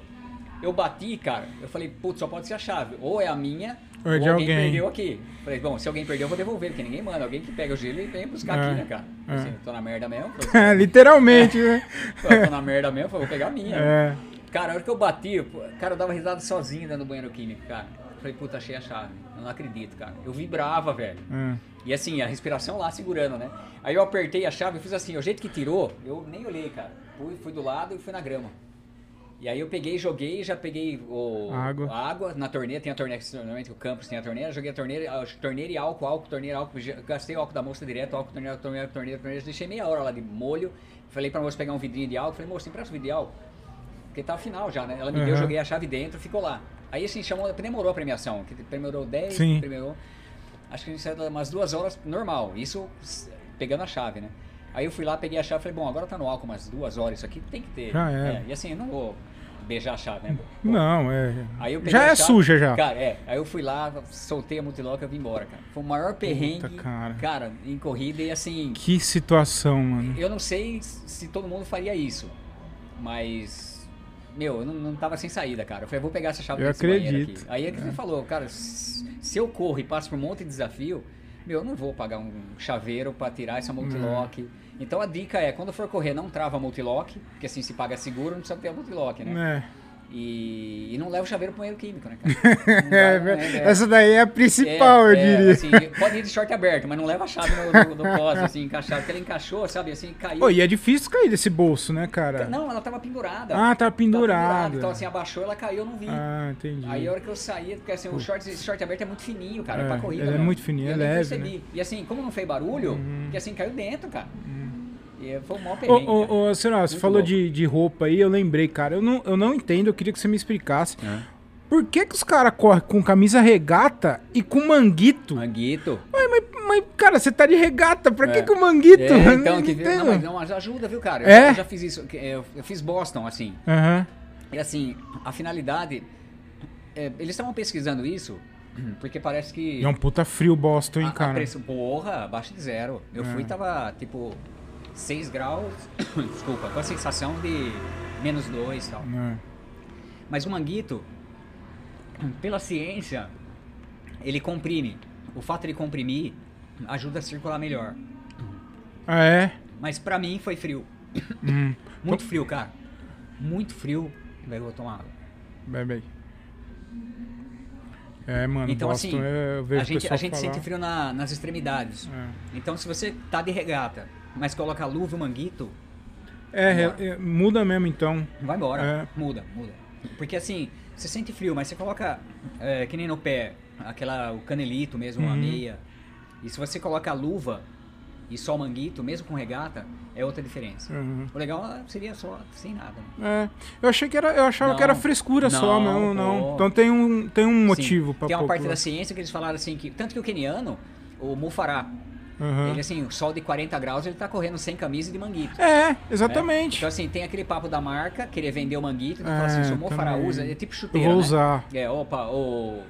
eu bati, cara. Eu falei, putz, só pode ser a chave. Ou é a minha, Ou ou, é de alguém, alguém. perdeu aqui. Falei, bom, se alguém perdeu, eu vou devolver, porque ninguém manda. Alguém que pega o gelo e vem buscar É, aqui, né, cara? é. Assim, tô na merda mesmo. Falei, *laughs* É, literalmente, né? *laughs* tô na merda mesmo, falei, vou pegar a minha. *laughs* É. Cara, a hora que eu bati, cara, eu dava risada sozinho dentro do banheiro químico, cara. Falei, puta, achei a chave. Eu não acredito, cara. Eu vibrava, velho. é. E assim, a respiração lá segurando, né? Aí eu apertei a chave e fiz assim, o jeito que tirou, eu nem olhei, cara. Fui, fui do lado e fui na grama. E aí eu peguei, joguei, já peguei o, Água. a água na torneira, tem a torneira, normalmente o campus tem a torneira, joguei a torneira, a torneira e álcool, álcool, torneira, álcool, gastei o álcool da moça direto, álcool, torneira, torneira, torneira, torneira, deixei meia hora lá de molho, falei pra moça pegar um vidrinho de álcool, falei, moça, empresta um vidro de álcool, porque tá final já, né? Ela me deu, Uhum. joguei a chave dentro, ficou lá. Aí assim, chamou, demorou a premiação, que demorou 10, Sim. demorou, acho que a gente saiu umas duas horas normal, isso pegando a chave, né? Aí eu fui lá, peguei a chave e falei, bom, agora tá no álcool umas duas horas, isso aqui tem que ter. Já era. e assim, eu não vou beijar a chave, né? Pô, Não, é. Já é chave- suja já. Cara, é. Aí eu fui lá, soltei a multilock e vim embora, cara. Foi o maior perrengue, cara. em corrida e assim, Que situação, mano. eu não sei se todo mundo faria isso, mas meu, eu não, não tava sem saída, cara. Eu falei, vou pegar essa chave Eu acredito. aqui. Aí é que você falou, cara, se eu corro e passo por um monte de desafio, meu, eu não vou pagar um chaveiro pra tirar essa multilock. Então a dica é, quando for correr, não trava multilock, porque assim se paga seguro, não precisa ter multilock, né? É. E, e não leva o chaveiro pro banheiro químico, né, cara? *laughs* Não É, não é, é. Essa daí é a principal, É, eu diria. assim, pode ir de short aberto, mas não leva a chave no, no, no assim, encaixado. Porque ela encaixou, sabe, assim, caiu. Pô, e é difícil cair desse bolso, né, cara? Não, ela tava pendurada. Ah, Tava pendurado. Então, assim, abaixou, ela caiu, eu não vi. Ah, entendi. Aí a hora que eu saí, porque assim, o short, esse short aberto é muito fininho, cara, é, É, pra corrida. é muito fininho, é leve, percebi. E assim, como não fez barulho, Uhum. que assim, caiu dentro, cara. E foi um perrengue. ô, cara. ô, senhora, você falou de, de roupa aí, eu lembrei, cara. Eu não, eu não entendo, eu queria que você me explicasse. Por que, que os caras correm com camisa regata e com manguito? Manguito. Mas, mas, mas, cara, você tá de regata, pra que, É. que o manguito? É, então, não que, entendo. não, mas, não, mas ajuda, viu, cara? Eu, É? já, eu já fiz isso, eu, eu fiz Boston, assim. Aham. E assim, a finalidade. é, eles estavam pesquisando isso, *clears throat* porque parece que. E é um puta frio Boston, hein, a- a cara? pressão- porra, abaixo de zero. Eu É. fui tava tipo 6 graus, *coughs* desculpa, com a sensação de menos 2 e tal. É. Mas o manguito, *coughs* pela ciência, ele comprime. O fato de comprimir ajuda a circular melhor. Ah, é? Mas pra mim foi frio. *coughs* Hum. Muito frio, cara. Muito frio. Eu vou tomar água. Bebe aí. É, mano, Então, Boston, assim, é, eu vejo a gente, a gente falar. sente frio na- nas extremidades. É. Então, se você tá de regata, mas coloca a luva e o manguito, É, é, muda mesmo, então. vai embora. É. Muda, muda. Porque assim, você sente frio, mas você coloca, é, que nem no pé, aquela, o canelito mesmo, a Uhum. meia. E se você coloca a luva e só o manguito, mesmo com regata, é outra diferença. Uhum. O legal seria só sem nada. né? É, eu achei que era, eu achava Não. que era frescura só, Não, não, não. pô. Então tem um, tem um motivo pra Tem uma parte da ciência que eles falaram assim que. Tanto que o keniano, o Mufará, Aham. ele assim, o sol de 40 graus, ele tá correndo sem camisa e de manguito. É, né? exatamente. Então assim, tem aquele papo da marca, querer vender o manguito, então fala É, assim, se o também. usa, é tipo eu chuteira, vou né? usar. É, opa, o,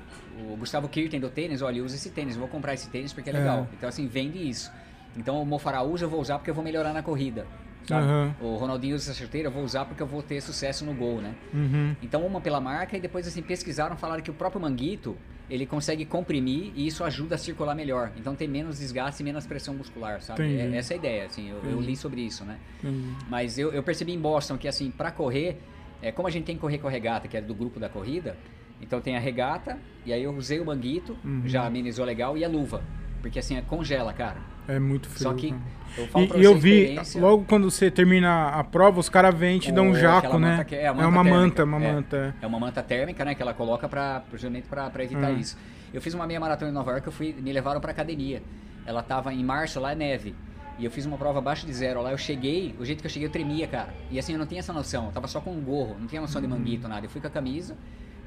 o Gustavo Kirten do tênis, olha, usa esse tênis, vou comprar esse tênis porque é É. legal. Então assim, vende isso. Então o Mofará usa, eu vou usar porque eu vou melhorar na corrida. Aham. O Ronaldinho usa essa chuteira, eu vou usar porque eu vou ter sucesso no gol, né? Uhum. Então uma pela marca e depois assim pesquisaram, falaram que o próprio manguito ele consegue comprimir e isso ajuda a circular melhor. Então tem menos desgaste e menos pressão muscular, sabe? É, essa é a ideia, assim. Eu, eu li sobre isso, né? Entendi. Mas eu, eu percebi em Boston que, assim, pra correr, é, como a gente tem que correr com a regata, que é do grupo da corrida, então tem a regata, e aí eu usei o manguito, Uhum. já amenizou legal, e a luva. Porque assim, é, congela, cara. É muito frio. Só que cara. eu falo E, pra e eu vi, experiência- logo quando você termina a prova, os caras vêm e te dão um Ou jaco, né? que- é, é manta uma térmica, manta, uma é. manta. É uma manta térmica, né? Que ela coloca pra, justamente pra, pra evitar Hum. isso. Eu fiz uma meia maratona em Nova York, eu fui, me levaram pra academia. Ela tava em março, lá é neve. E eu fiz uma prova abaixo de zero lá. Eu cheguei, o jeito que eu cheguei eu tremia, cara. E assim, eu não tinha essa noção. Eu tava só com um gorro, não tinha noção Uhum. de manguito, nada. Eu fui com a camisa.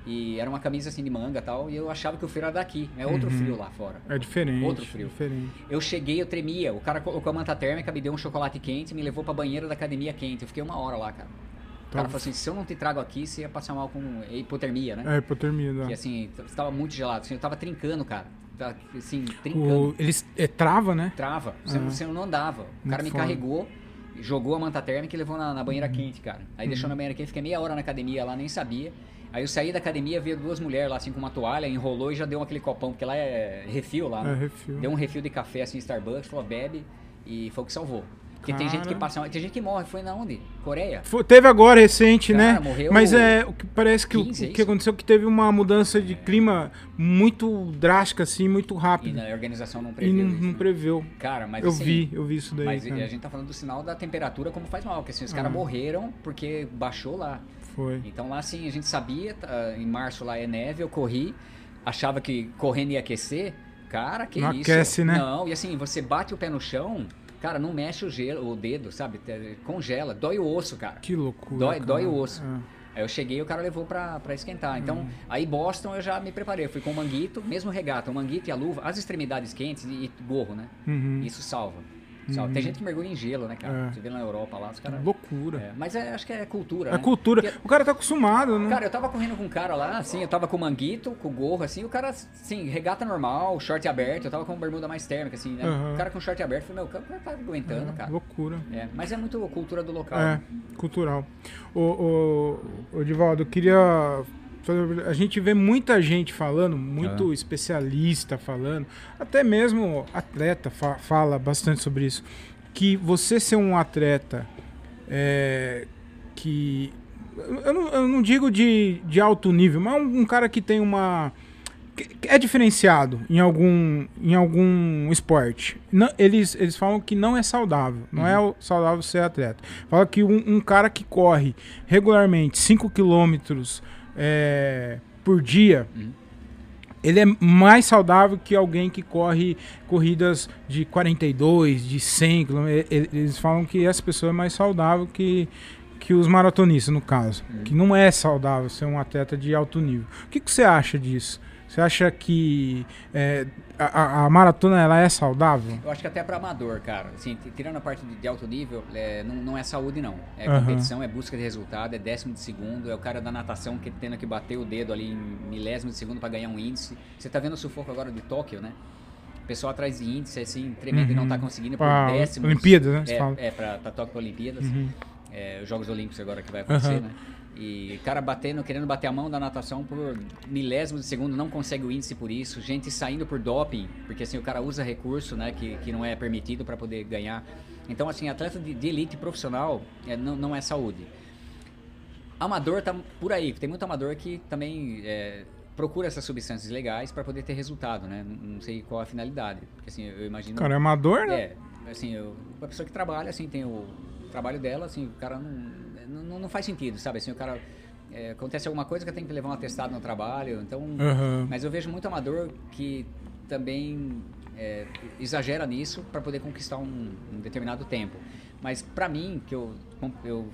E era uma camisa assim de manga e tal. E eu achava que o frio era daqui. É outro Uhum. frio lá fora. É diferente. Outro frio. Diferente. Eu cheguei, eu tremia. O cara colocou a manta térmica, me deu um chocolate quente, me levou pra banheira da academia quente. Eu fiquei uma hora lá, cara. O cara falou assim: se eu não te trago aqui, você ia passar mal com hipotermia, né? É, hipotermia. dá. Que assim, estava muito gelado. Assim, eu tava trincando, cara. Tá, Assim, trincando. O, eles é, trava, né? Trava. Você, Ah. não- você não andava. O cara Muito me foda. carregou, jogou a manta térmica e levou na, na banheira quente, cara. Aí Uhum. deixou na banheira quente, fiquei meia hora na academia lá, nem sabia. Aí eu saí da academia, veio duas mulheres lá, assim, com uma toalha, enrolou e já deu aquele copão, porque lá é refil lá. É, né? refil. Deu um refil de café, assim, Starbucks, falou, bebe, e foi o que salvou. Porque tem gente que Cara. passa. Tem gente que morre, foi na onde? Coreia? Foi- teve agora recente, Cara, né? morreu Mas é o que parece que o, 15, é o que aconteceu é que teve uma mudança de clima muito drástica, assim, muito E rápida. na organização não E previu não, isso, não né? preveu. Cara, mas eu assim, vi, eu vi isso daí. Mas cara. a gente tá falando do sinal da temperatura como faz mal, porque assim, os caras Ah. morreram porque baixou lá. Foi. Então lá assim, a gente sabia, tá, em março lá é neve, eu corri, achava que correndo ia aquecer. Cara, que Não isso? aquece, né? Não, e assim, você bate o pé no chão, cara, não mexe o gelo, o dedo, sabe? Congela, dói o osso, cara. Que loucura. Dói- cara. dói o osso. É. Aí eu cheguei e o cara levou pra, pra esquentar. Então, Hum. aí Boston eu já me preparei. Eu fui com o manguito, mesmo regata, o manguito e a luva, as extremidades quentes e, e gorro, né? Uhum. Isso salva. Salva. Tem gente que mergulha em gelo, né, cara? É. Você vê na Europa lá, os caras. Loucura. É, mas é- acho que é cultura. É né? cultura. Porque- O cara tá acostumado, né? Cara, eu tava correndo com um cara lá, assim, eu tava com manguito, com o gorro, assim, o cara, assim, regata normal, short aberto, eu tava com bermuda mais térmica, assim, né? Aham. O cara com short aberto, falei, meu, o cara tá aguentando, É, cara. Loucura. É, mas é muito cultura do local. É, né? cultural. O, o, o Divaldo, eu queria. A gente vê muita gente falando, muito Ah. especialista falando, até mesmo atleta fa- fala bastante sobre isso. Que você ser um atleta é, que. Eu não, eu não digo de, de alto nível, mas um, um cara que tem uma. que- é diferenciado em algum, em algum esporte. Não- eles, eles falam que não é saudável. Não é o- saudável ser atleta. Fala que um, um cara que corre regularmente 5 quilômetros é, por dia. Uhum. Ele é mais saudável que alguém que corre corridas de 42, de 100 km. Eles falam que essa pessoa é mais saudável que, que os maratonistas, no caso. Que não é saudável ser um atleta de alto nível. O que, que você acha disso? Você acha que é, a, a- maratona ela é saudável? Eu acho que até pra amador, cara. Assim, tirando a parte de, alto nível, é, não, não é saúde, não. É Aham. competição, é busca de resultado, é décimo de segundo, é o cara da natação que tendo que bater o dedo ali em milésimo de segundo pra ganhar um índice. Você tá vendo o sufoco agora de Tóquio, né? O pessoal atrás de índice, assim, tremendo e não tá Uhum. conseguindo por Pra décimos. Olimpíadas, né? É, é pra Tóquio Olimpíadas. Uhum. É, os Jogos Olímpicos agora que vai acontecer, né? E cara batendo, querendo bater a mão da natação por milésimos de segundo, não consegue o índice por isso. Gente saindo por doping, porque assim o cara usa recurso, né, que, que não é permitido para poder ganhar. Então, assim, atleta de, de elite profissional é, não, não é saúde. Amador tá por aí, tem muito amador que também é, procura essas substâncias legais para poder ter resultado, né? Não, não sei qual a finalidade, porque assim, eu imagino Cara, é amador, né? é, assim, eu, uma pessoa que trabalha, assim, tem o trabalho dela, assim, o cara não, não, não faz sentido, sabe? Assim, o cara. é, acontece alguma coisa que tem que levar um atestado no trabalho, então. Aham. Mas eu vejo muito amador que também é, exagera nisso para poder conquistar um, um determinado tempo. Mas para mim, que eu, eu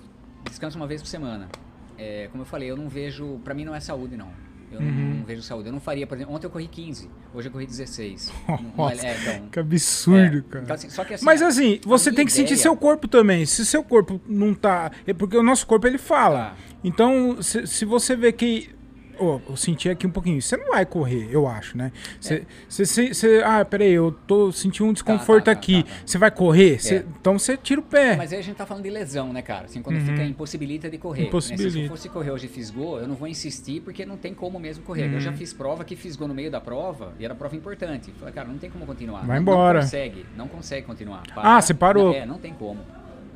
descanso uma vez por semana, é, como eu falei, eu não vejo. Para mim não é saúde, não. Eu não, Uhum. não vejo saúde. Eu não faria, por exemplo, ontem eu corri 15, hoje eu corri 16. *laughs* Não- não é- Nossa, é, então, que absurdo, é, cara. então, assim, assim, Mas assim, você tem que sentir ideia- seu corpo também. Se seu corpo não tá. É porque o nosso corpo ele fala. Tá. Então, se, se você vê que Ô, eu senti aqui um pouquinho. Você não vai correr, eu acho, né? Você, você- ah, peraí, eu tô sentindo um desconforto tá, tá, aqui. tá, tá. Você vai correr? É. então você tira o pé. Mas aí a gente tá falando de lesão, né, cara? Assim, quando Uhum. fica impossibilita de correr. Impossibilita. Né? Se eu fosse correr hoje e fisgou, eu não vou insistir porque não tem como mesmo correr. Eu já Uhum. fiz prova que fisgou no meio da prova e era prova importante. Falei, cara, não tem como continuar. Vai Não- embora. Não consegue, não consegue continuar. Ah, você parou. Não, é, não tem como.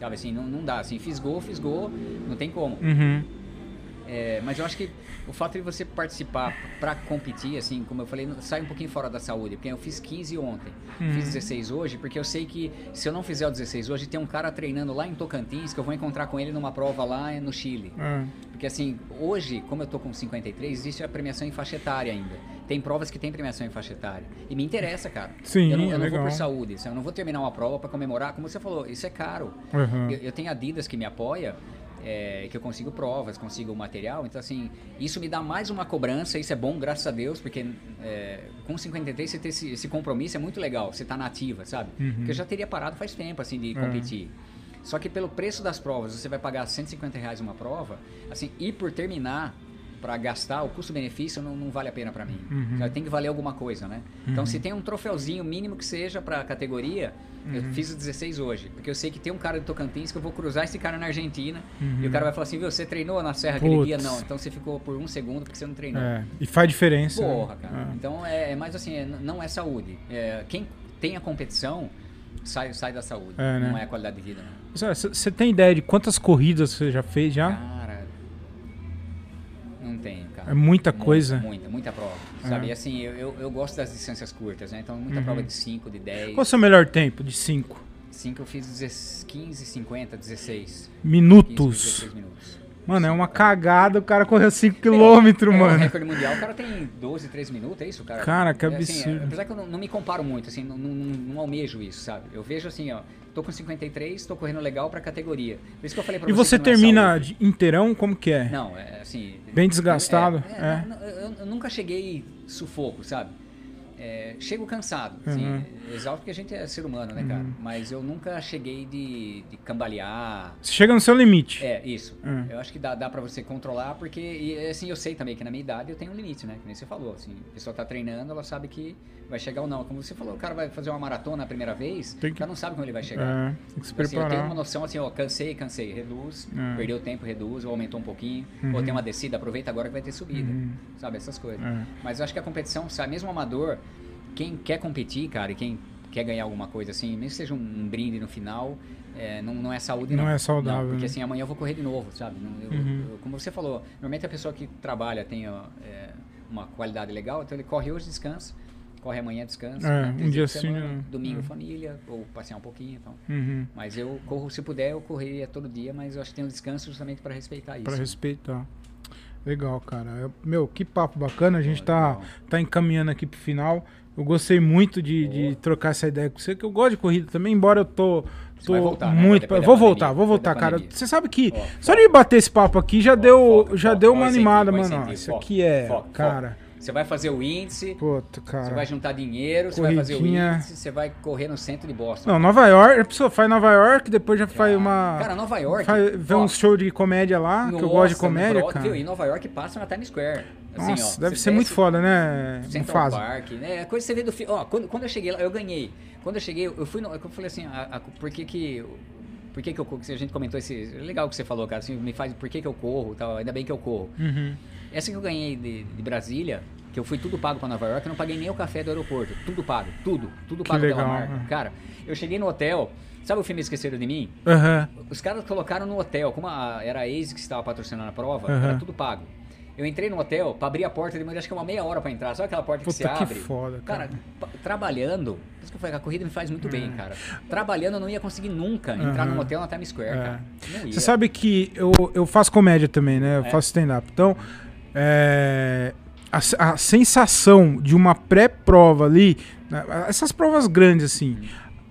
Sabe assim, não, não dá. Assim, fisgou, fisgou, não tem como. Uhum. É, mas eu acho que o fato de você participar pra competir, assim, como eu falei, sai um pouquinho fora da saúde. Porque eu fiz 15 ontem, Uhum. fiz 16 hoje, porque eu sei que se eu não fizer o 16 hoje, tem um cara treinando lá em Tocantins que eu vou encontrar com ele numa prova lá no Chile. É. Porque assim, hoje, como eu tô com 53, existe a premiação em faixa etária ainda. Tem provas que tem premiação em faixa etária. E me interessa, cara. Sim, eu não, eu não vou por saúde. Eu não vou terminar uma prova pra comemorar. Como você falou, isso é caro. Uhum. Eu, eu tenho a Adidas que me apoia, é, que eu consigo provas, consigo material. Então, assim, isso me dá mais uma cobrança. Isso é bom, graças a Deus, porque é, com 53 você ter esse, esse compromisso é muito legal. Você tá nativa, sabe? Uhum. Porque eu já teria parado faz tempo, assim, de É. competir. Só que pelo preço das provas, você vai pagar 150 reais uma prova, assim, e por terminar para gastar, o custo-benefício não, não vale a pena para mim. Uhum. Tem que valer alguma coisa, né? Então, se tem um troféuzinho mínimo que seja para a categoria, eu Uhum. fiz o 16 hoje, porque eu sei que tem um cara do Tocantins que eu vou cruzar esse cara na Argentina Uhum. e o cara vai falar assim, viu, você treinou na serra aquele dia? Putz. Não, então você ficou por um segundo porque você não treinou. É. E faz diferença. né? Porra, cara. É. Então é, é mais assim, é, não é saúde. É, quem tem a competição sai, sai da saúde. É, né? Não é a qualidade de vida. Você tem ideia de quantas corridas você já fez já? Cara, não tenho, cara. É muita coisa. Muita, muita prova. É. Sabe? E assim, eu, eu, eu gosto das distâncias curtas, né? Então, muita Uhum. prova de 5, de 10. Qual é o seu melhor tempo de 5 5 eu fiz 16, 15, 50, 16. 15, minutos? 16 minutos. Mano, é uma cagada o cara correu 5 km, É, O mano. recorde mundial, o cara tem 12, 13 minutos, é isso, cara? Cara, que É, assim, absurdo. é, apesar que eu não, não me comparo muito, assim, não, não, não almejo isso, sabe? Eu vejo assim, ó, tô com 53, tô correndo legal pra categoria. Por isso que eu falei pra E você não é termina de inteirão? Como que é? Não, é assim. Bem desgastado? É, É. Eu, eu nunca cheguei sufoco, sabe? É, chego cansado, assim, Uhum. exausto porque a gente é ser humano, né, cara? Mas eu nunca cheguei de, de cambalear. Você chega no seu limite. É, isso. Hum. Eu acho que dá, dá pra você controlar, porque, e, assim, eu sei também que na minha idade eu tenho um limite, né? Que nem você falou, assim, a pessoa tá treinando, ela sabe que vai chegar ou não. Como você falou, o cara vai fazer uma maratona a primeira vez, Tem que- cara não sabe como ele vai chegar. É, tem que se Assim, eu tenho preparar. uma noção assim, ó, cansei, cansei, reduz, É. perdeu tempo, reduz, ou aumentou um pouquinho, Uhum. ou tem uma descida, aproveita agora que vai ter subida, Uhum. sabe, essas coisas. É. Mas eu acho que a competição, sabe, mesmo amador, quem quer competir, cara, e quem quer ganhar alguma coisa assim, mesmo que seja um brinde no final, é, não, não é saúde Não não. é saudável, porque né? assim, amanhã eu vou correr de novo, sabe? Não, eu- Uhum. eu- como você falou, normalmente a pessoa que trabalha tem é, uma qualidade legal, então ele corre hoje, descansa, corre amanhã, descansa. É, né? um dia dias por sim, semana, né? Domingo É. família, ou passear um pouquinho, então. Uhum. Mas eu corro, se puder, eu correria todo dia, mas eu acho que tem um descanso justamente para respeitar isso. Pra respeitar. Legal, cara. Eu- meu, que papo bacana. A gente tá, Legal. tá encaminhando aqui pro final. Eu gostei muito de, de trocar essa ideia com você, que eu gosto de corrida também, embora eu tô. Tô voltar, né? muito. Depois da vou pandemia, voltar, vou depois da voltar, cara. Você sabe que Ó, só foca. de bater esse papo aqui já deu, foca, já foca, deu uma animada, ó, mano. Isso aqui é, cara. Você vai fazer o índice, Puta, você cara. vai juntar dinheiro, você vai fazer o índice, você vai correr no centro de Boston. Não, Nova York, a pessoa faz Nova York, depois já faz uma. Cara, Nova York. faz, vê ó, um show de comédia lá, que eu nossa, gosto de comédia, Broad- cara. E Nova York passa na Times Square. Assim, Nossa, ó, deve ser muito foda, né? Central. Park, né? É coisa que você vê do filme. Ó, quando, quando eu cheguei lá, eu ganhei. Quando eu cheguei, eu fui no, eu falei assim, a- a- por que que por que que eu corro? A gente comentou esse, legal que você falou, cara, assim, me faz por que que eu corro, tal, ainda bem que eu corro. Uhum. Essa que eu ganhei de, de Brasília, que eu fui tudo pago pra Nova York, eu não paguei nem o café do aeroporto, tudo pago, tudo, tudo pago legal, pela marca. né? Cara, eu cheguei no hotel, sabe o filme Esqueceram de Mim? Aham. Os caras colocaram no hotel, como a, era a ASICS que estava patrocinando a prova, Aham. era tudo pago. Eu entrei no hotel, pra abrir a porta, demorei acho que uma meia hora pra entrar. Sabe aquela porta que Puta, você que abre? foda, cara. pa- trabalhando, por isso que eu falei que a corrida me faz muito bem, cara. Trabalhando eu não ia conseguir nunca entrar Aham. num hotel na Times Square, É. cara. Você sabe que eu, eu faço comédia também, né? Eu É. faço stand-up. Então, é, a, a sensação de uma pré-prova ali, né, essas provas grandes, assim,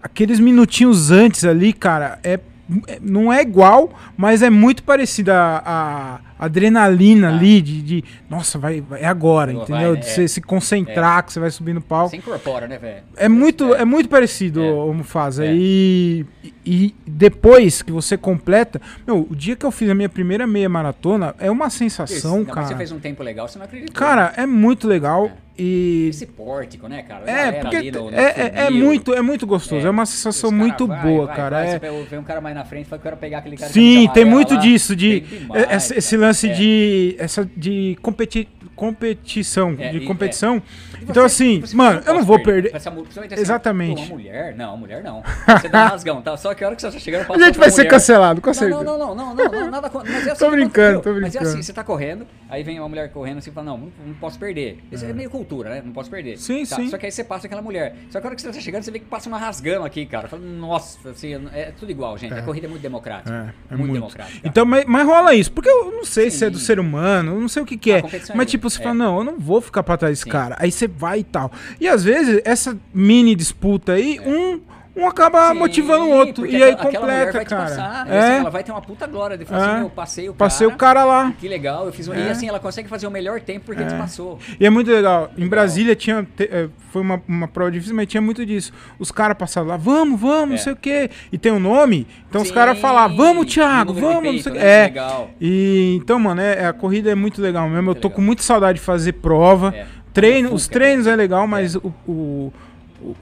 aqueles minutinhos antes ali, cara, é, é- não é igual, mas é muito parecida a, adrenalina Ah. ali de, de, nossa, vai, vai- é agora, Vai, entendeu? né? De você se concentrar, que você vai subir no palco. Você incorpora, né, velho? É muito, é muito parecido, É. o Mufasa. É. E, e depois que você completa. Meu, o dia que eu fiz a minha primeira meia maratona é uma sensação, mais cara. Você fez um tempo legal, você não acreditou. Cara, é muito legal. E. Esse pórtico, né, cara? É, porque no- no é, é, é muito, é muito gostoso. É, uma sensação cara, muito vai, boa, vai, cara. vai, é- Você vê- um cara mais na frente, fala que eu quero pegar aquele cara Sim, tem muito lá. disso, de esse, esse. Lance É. de essa de competi, competição, É, de e- competição. Então assim, você mano, eu não vou perder. Essa assim, Exatamente. Uma mulher? Não, mulher não. *laughs* Você dá um rasgão, tá? Só que a hora que você tá chegando, A passou gente vai ser mulher. cancelado, com Não, certeza. não, não, não, não, não, não, nada *laughs* contra. Mas é assim Tô brincando, tô Mas é brincando. assim, você tá correndo, aí vem uma mulher correndo assim e fala, não, não, não posso perder. Isso é. meio cultura, né? Não posso perder. Sim, Tá, sim. Só que aí você passa aquela mulher. Só que a hora que você tá chegando, você vê que passa uma rasgão aqui, cara. Fala, nossa, assim, é tudo igual, gente. A corrida é muito democrática. É, é muito, muito. democrática. Então, mas, mas rola isso, porque eu não sei se é do Sim. ser humano, eu não sei o que, que A é. competição Mas é tipo, você é. fala, não, eu não vou ficar pra trás desse Sim. cara. Aí você vai e tal. E às vezes, essa mini disputa aí, um, um acaba Sim, motivando o outro. E aí aquela- completa, cara. passar, é, Assim, ela vai ter uma puta glória de falar É. assim, meu, passei o cara. passei o cara lá. Que legal, eu fiz um... E É. assim, ela consegue fazer o melhor tempo porque te passou. E é muito legal. Em Brasília tinha. eh, foi uma, uma prova difícil, mas tinha muito disso. Os caras passavam lá, vamos, vamos, não É. sei o quê. E tem um nome. Então os Sim, caras falavam, vamos, Thiago, vamos, não sei o quê. né? É. Legal. E então, mano, é, a corrida é muito legal mesmo. Muito eu tô legal. com muita saudade de fazer prova. É. Treino, os é treinos é legal, mas o, o, o,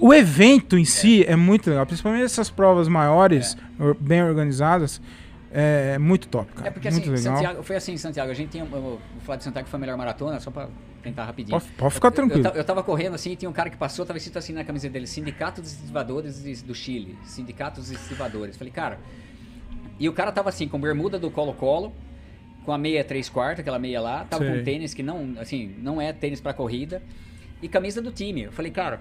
o evento em si é muito legal. Principalmente essas provas maiores, or- bem organizadas. É muito top, cara. É porque muito assim, legal. Santiago, foi assim em Santiago, a gente eu vou falar de Santiago que foi a melhor maratona, só pra tentar rapidinho. Pode, pode ficar Eu- tranquilo. Eu, eu tava correndo assim, e tinha um cara que passou, tava escrito assim na camiseta dele, Sindicato dos Estivadores do Chile, Sindicato dos Estivadores. Falei, cara, e o cara tava assim, com bermuda do Colo-Colo, com a meia 3 quartos, aquela meia lá, tava Sei. com tênis que não, assim, não é tênis pra corrida, e camisa do time. Eu falei, cara,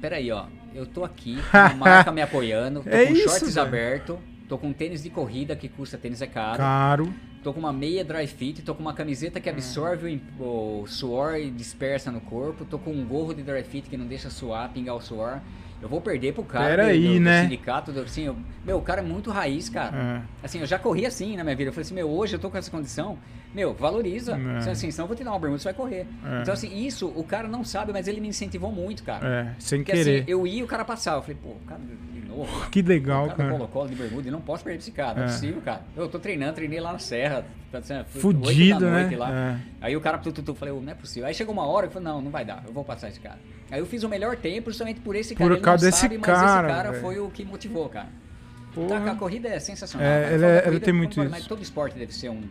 peraí, ó, eu tô aqui, *laughs* com uma marca me apoiando, tô É com isso, shorts velho. aberto, tô com tênis de corrida que custa tênis é caro. Caro. Tô com uma meia dry fit, tô com uma camiseta que absorve o o, suor e dispersa no corpo, tô com um gorro de dry fit que não deixa suar, pingar o suor. Eu vou perder pro cara Pera do, aí, do- do né? sindicato, do, assim, eu- meu, o cara é muito raiz, cara. É. Assim, eu já corri assim na minha vida. Eu falei assim, meu, hoje eu tô com essa condição, meu, valoriza. É. Assim, assim, senão eu vou te dar uma bermuda, você vai correr. É. Então, assim, isso o cara não sabe, mas ele me incentivou muito, cara. É, sem Porque querer. assim, eu ia e o cara passava. Eu falei, pô, cara novo. Que legal, cara, cara. colocou colo de bermuda e não posso perder esse cara. Não é É. possível, cara. Eu tô treinando, treinei lá na serra. tá Fudido, né? Lá. É. Aí o cara, tu, tu, tu, falei, "Ô, não é possível. Aí chegou uma hora eu falei, não, não vai dar, eu vou passar esse cara. Aí eu fiz o melhor tempo justamente por esse Por cara. Ele causa desse sabe, mas cara, esse cara velho. foi o que motivou, cara. Porra. Tá, a corrida é sensacional. É, ela é- ela corrida, tem muito isso. Mas todo esporte deve ser um,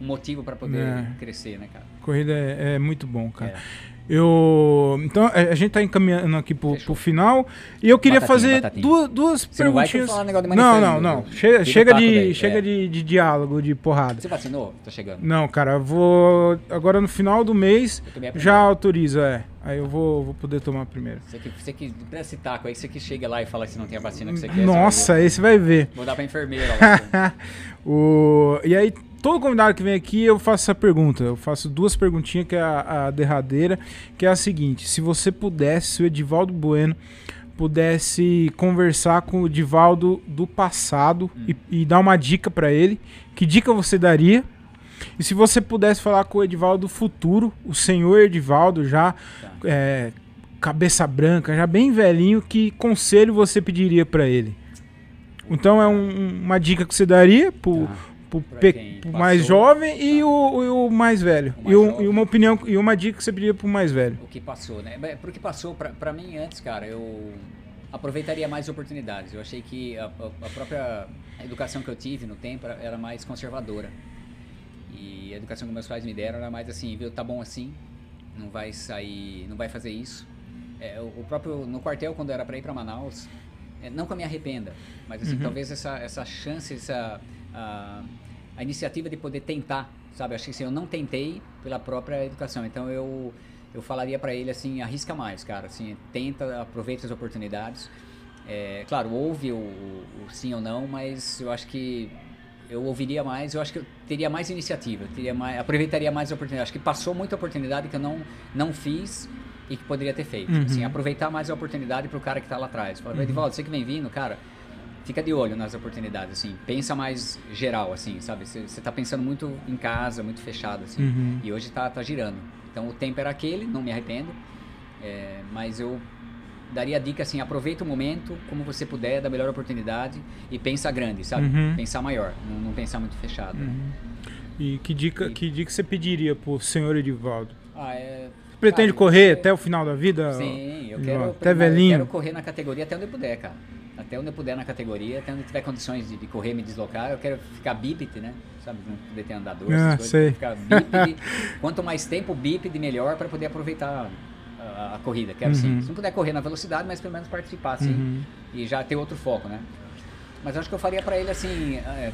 um motivo pra poder É. crescer, né, cara? Corrida é, é muito bom, cara. É. Eu. Então, a gente tá encaminhando aqui pro, final. E eu queria Batatinha, fazer batatinha. duas, duas Você não vai perguntinhas. negócio de não, não, não. do- Chega, chega, de, daí, chega é. de, de diálogo, de porrada. Você vacinou? Tô chegando. Não, cara, eu vou. Agora no final do mês Eu já autoriza, é. Aí eu vou, vou poder tomar primeiro. Você que, você que dá esse taco aí, você que chega lá e fala que você não tem a vacina que você quer. você Nossa, vai você vai ver. Vou dar pra enfermeira lá. *laughs* o... E aí, todo convidado que vem aqui, eu faço essa pergunta. Eu faço duas perguntinhas, que é a, a derradeira, que é a seguinte: se você pudesse, se o Edivaldo Bueno pudesse conversar com o Edivaldo do passado Hum. e, e dar uma dica pra ele, que dica você daria? E se você pudesse falar com o Edivaldo do futuro, o senhor Edivaldo já Tá. é, cabeça branca, já bem velhinho, que conselho você pediria pra ele? Então é um- uma dica que você daria pro, Tá. Pro, pe- pro passou. mais jovem e, o, e o mais velho. O mais e, jovem. e uma opinião e uma dica que você pediria pro mais velho. O que passou, né? Bem, Pro que passou, pra, pra mim antes, cara, eu aproveitaria mais oportunidades. Eu achei que a, a- própria educação que eu tive no tempo era, mais conservadora. E a educação que meus pais me deram era mais assim, viu, tá bom assim, não vai sair, não vai fazer isso. É, o, o próprio, no quartel, quando era pra ir pra Manaus, é, não que eu me arrependa, mas assim, talvez essa, essa chance, essa a, a iniciativa de poder tentar, sabe? Acho que assim, eu não tentei pela própria educação, então eu eu falaria pra ele assim, arrisca mais, cara, assim, tenta, aproveita as oportunidades. É, claro, houve o, o- o sim ou não, mas eu acho que eu ouviria mais, eu acho que eu teria mais iniciativa, teria mais, aproveitaria mais a oportunidade. Acho que passou muita oportunidade que eu não, não fiz e que poderia ter feito. Uhum. Assim, aproveitar mais a oportunidade pro cara que tá lá atrás. Fala, Edivaldo, você que vem vindo, cara, fica de olho nas oportunidades, assim. Pensa mais geral, assim, sabe? Você tá pensando muito em casa, muito fechado, assim. Uhum. E hoje tá, tá girando. Então o tempo era aquele, não me arrependo. É, mas eu daria a dica assim, aproveita o momento como você puder, da melhor oportunidade e pensa grande, sabe? Uhum. Pensar maior, não, não pensar muito fechado. Uhum. E que dica, E- que dica você pediria pro senhor Edivaldo? Ah, é... Pretende Cara, correr você- até o final da vida? Sim, eu Edivaldo? quero, Até eu velhinho? quero correr na categoria até onde eu puder, cara. Até onde eu puder na categoria, até onde eu tiver condições de, de correr, me deslocar, eu quero ficar bípede, né? Sabe, não poder ter andador, Ah, coisas. sei. Ficar bípede. *laughs* Quanto mais tempo bípede, melhor para poder aproveitar a, a corrida. Quero sim. Uhum. Se não puder correr na velocidade, mas pelo menos participar, assim. Uhum. E já ter outro foco, né? Mas acho que eu faria para ele assim, é,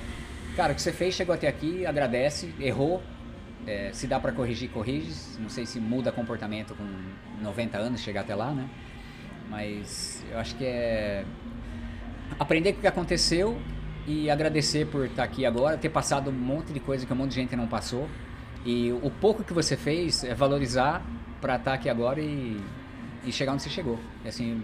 cara, o que você fez, chegou até aqui, agradece, errou, é, se dá para corrigir, corrige. Não sei se muda comportamento com 90 anos, chegar até lá, né? Mas eu acho que é aprender com o que aconteceu e agradecer por estar aqui agora, ter passado um monte de coisa que um monte de gente não passou. E o pouco que você fez é valorizar para estar aqui agora e, e chegar onde você chegou. E, assim,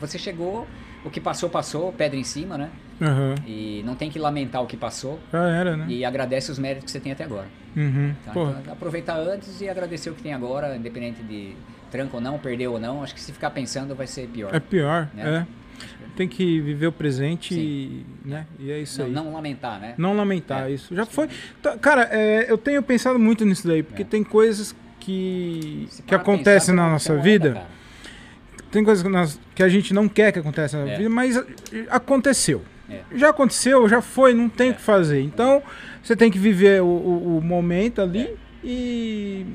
você chegou, o que passou, passou, pedra em cima, né? Aham. E não tem que lamentar o que passou Já era, né? e agradece os méritos que você tem até agora. Uhum. Tá? Pô, Então, aproveitar antes e agradecer o que tem agora, independente de tranco ou não, perdeu ou não. Acho que se ficar pensando vai ser pior. é pior, né? é. Tem que viver o presente e, né? E é isso Não, aí. não lamentar, né? Não lamentar É. isso. Já foi. Tá, Cara, é, eu tenho pensado muito nisso daí, porque É. tem coisas que, Se que acontecem na você nossa vida. Tem coisas que, nós- que a gente não quer que aconteça na É. vida, mas aconteceu. É. Já aconteceu, já foi, não tem o É. que fazer. Então, você tem que viver o, o- o momento ali É. e,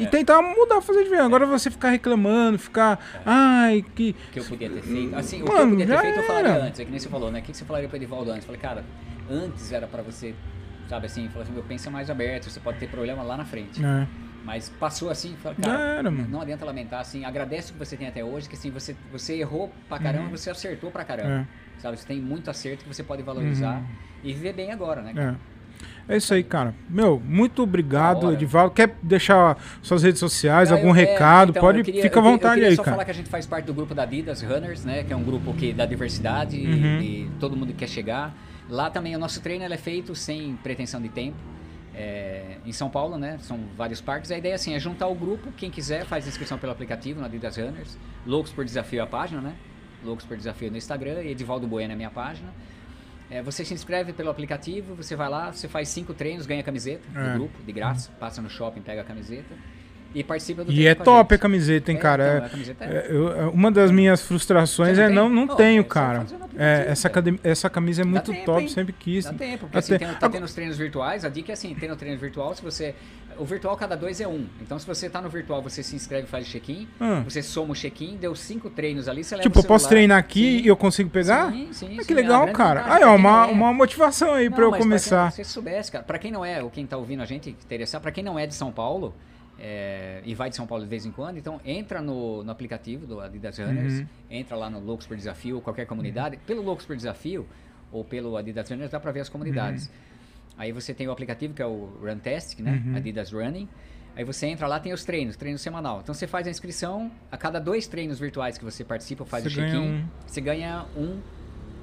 e É. tentar mudar, fazer de ver. Agora você ficar reclamando, ficar. Ai, que. O que eu podia ter feito. Assim, o que Mano, eu podia ter feito eu falaria era. antes. É que nem você falou, né? O que você falaria pro Edivaldo antes? Eu Falei, cara, antes era pra você, sabe assim, falar assim, meu, pensa mais aberto, você pode ter problema lá na frente. É, Mas passou assim, fala, cara, era, mano. não adianta lamentar, assim, agradece o que você tem até hoje, que assim, você, você errou pra caramba, Uhum. você acertou pra caramba. É. Sabe, você tem muito acerto que você pode valorizar Uhum. e viver bem agora, né? É. É isso aí, cara. Meu, muito obrigado. Edivaldo. Quer deixar suas redes sociais, Ah, algum eu- é, recado? então, Pode, eu queria- fica à eu vontade eu queria aí, só cara. falar que a gente faz parte do grupo da Adidas Runners, né? Que é um grupo que da diversidade e- Uhum. e, todo mundo quer chegar. Lá também o nosso treino é feito sem pretensão de tempo. É, em São Paulo, né? São vários parques. A ideia assim, é juntar o grupo. Quem quiser faz inscrição pelo aplicativo no Adidas Runners. Loucos por Desafio é a página, né? Loucos por Desafio no Instagram. E Edivaldo Bueno é a minha página. É, você se inscreve pelo aplicativo, você vai lá, você faz cinco treinos, ganha camiseta É. do grupo, de graça. Passa no shopping, pega a camiseta. E participa do E é a top a gente. camiseta, hein, É, cara? então, É- a é- é, eu- uma das minhas frustrações Você é não não, tem? não Pô, tenho, cara. essa, academia- essa camisa é Dá muito tempo, top, hein? sempre quis. Dá tempo, porque assim, Até- tem, tá tendo os treinos virtuais, a dica é assim, tem no treino virtual, se você... O virtual cada dois é um. Então se você tá no virtual, você se inscreve e faz o check-in, Ah. você soma o check-in, deu cinco treinos ali, você leva Tipo, eu posso treinar aqui Sim. e eu consigo pegar? Sim, sim, Ah, que a legal, grande cara. Aí, ó, uma, é- uma motivação aí pra eu começar. Pra quem, se soubesse, cara, pra quem não é, ou quem tá ouvindo a gente interessar, pra quem não é de São Paulo é, e vai de São Paulo de vez em quando, então entra no, no aplicativo do Adidas Runners, Uhum. entra lá no Loucos por Desafio, qualquer comunidade. Pelo Loucos por Desafio ou pelo Adidas Runners dá pra ver as comunidades. Aí você tem o aplicativo que é o Runtastic, né? Uhum. Adidas Running. Aí você entra lá, tem os treinos, treino semanal. Então você faz a inscrição, a cada dois treinos virtuais que você participa, faz Você o check-in, um. você ganha um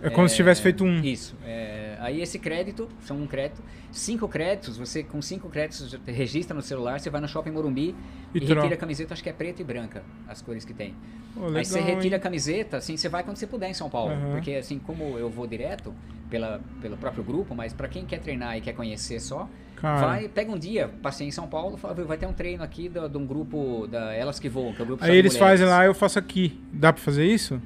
É como se tivesse feito um. isso. é, aí esse crédito, são um crédito. Cinco créditos, você com cinco créditos registra no celular, você vai no shopping Morumbi E e, retira a camiseta, acho que é preta e branca, as cores que tem. Pô, aí você legal, retira hein? a camiseta, assim, você vai quando você puder em São Paulo. Aham. Porque assim, como eu vou direto pela, pelo próprio grupo, mas pra quem quer treinar e quer conhecer só, Cara. vai, pega um dia, passei em São Paulo, fala, "Viu, vai ter um treino aqui de um grupo da Elas Que Voam, que é o grupo Aí eles mulheres. fazem lá, eu faço aqui. Dá pra fazer isso?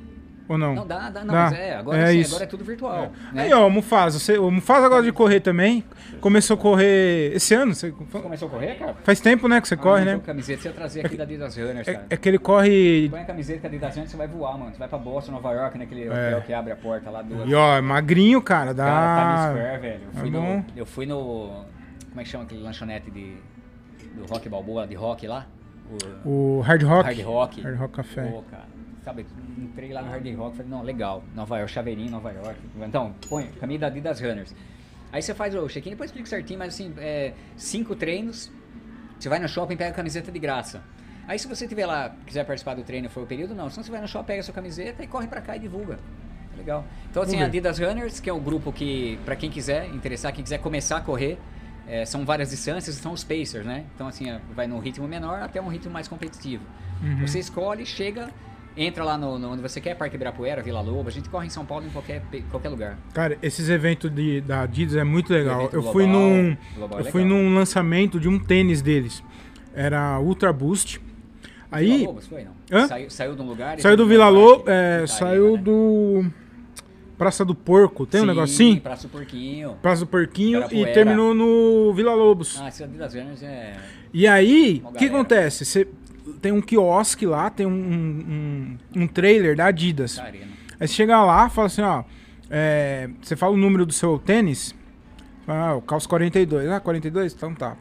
Ou não? Não, dá, dá, não, Dá. mas é, agora, É sim, isso. agora é tudo virtual. né? Aí, ó, o Mufasa. Você, o Mufasa gosta de correr também. Começou a correr esse ano. Você, Você começou a correr, cara? faz tempo, né, que você corre, Ah, né? então Camiseta, você ia trazer aqui da Adidas Runners, É, cara. é que ele corre. Põe a camiseta da Adidas Runners, você vai voar, mano. Você vai pra Boston, Nova York, naquele É. hotel que abre a porta lá do... E ó, é magrinho, cara. Dá. Cara, Times Square, velho. Eu fui, É no, eu fui no... Como é que chama aquele lanchonete de... Do Rock Balboa, de rock lá? O... O Hard Rock. Hard Rock. Hard Rock Café. Pô, cara. Sabe, entrei lá no Hard Rock, falei, não, legal. Nova York, chaveirinho, Nova York. Então, põe, caminho da Adidas Runners. Aí você faz o check-in, depois explico certinho, mas assim, é, cinco treinos, você vai no shopping e pega a camiseta de graça. Aí se você tiver lá, quiser participar do treino, for o período, não. Senão você vai no shopping, pega a sua camiseta e corre pra cá e divulga. Legal. Então, assim, a. Adidas Runners, que é o grupo que, para quem quiser interessar, quem quiser começar a correr, é, são várias distâncias, são os Pacers, né? Então, assim, é, vai num ritmo menor até um ritmo mais competitivo. Uhum. Você escolhe, chega, entra lá no, no- onde você quer, Parque Ibirapuera, Vila Lobo. A gente corre em São Paulo em qualquer, qualquer lugar. Cara, esses eventos de, da Adidas é muito legal. Eu fui global, num, global eu é fui legal. num lançamento de um tênis deles. Era Ultra Boost. Aí Vila Lobos foi, não? Hã? Saiu, saiu de um lugar e saiu do Vila Lobo, é, saiu né? do Praça do Porco. Tem um Sim, negócio assim? Praça do Porquinho. Praça do Porquinho e Ibirapuera. terminou no Vila Lobos. Ah, esse Adidas Runners é... E aí, o que acontece? Você tem um quiosque lá, tem um, um, um trailer da Adidas. Aí você chega lá, fala assim, ó, é, você fala o número do seu tênis, fala, ah, o calço 42. Ah, 42? Então tá.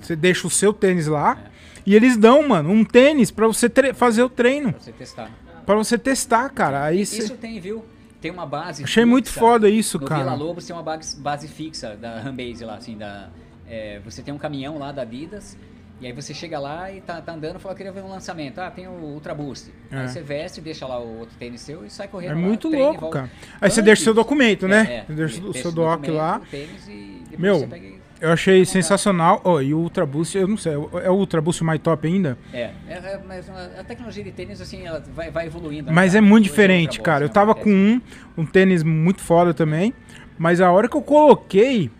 Você deixa o seu tênis lá É. e eles dão, mano, um tênis pra você fazer o treino, Pra você testar. Pra você testar, cara. Aí. Isso tem, viu? Tem uma base Achei muito fixa. foda isso, no cara. Vila Lobos tem uma base, base fixa da Rambase lá, assim, da... é, você tem um caminhão lá da Adidas, e aí você chega lá e tá, tá andando e fala, eu queria ver um lançamento. Ah, tem o Ultra Boost. É. Aí você veste, deixa lá o outro tênis seu e sai correndo É lá, muito treina louco, cara. Aí você Antes- deixa seu documento, né? É, é, Você deixa o seu o doc lá. o Meu, você Eu achei sensacional. Ó, e o Ultra Boost, eu não sei, é o Ultra Boost mais top ainda? É, é, é, mas a tecnologia de tênis, assim, ela vai, vai evoluindo. né, Mas é cara? muito Hoje diferente, cara. Eu Boost, tava né, com um, um tênis muito foda também. Mas a hora que eu coloquei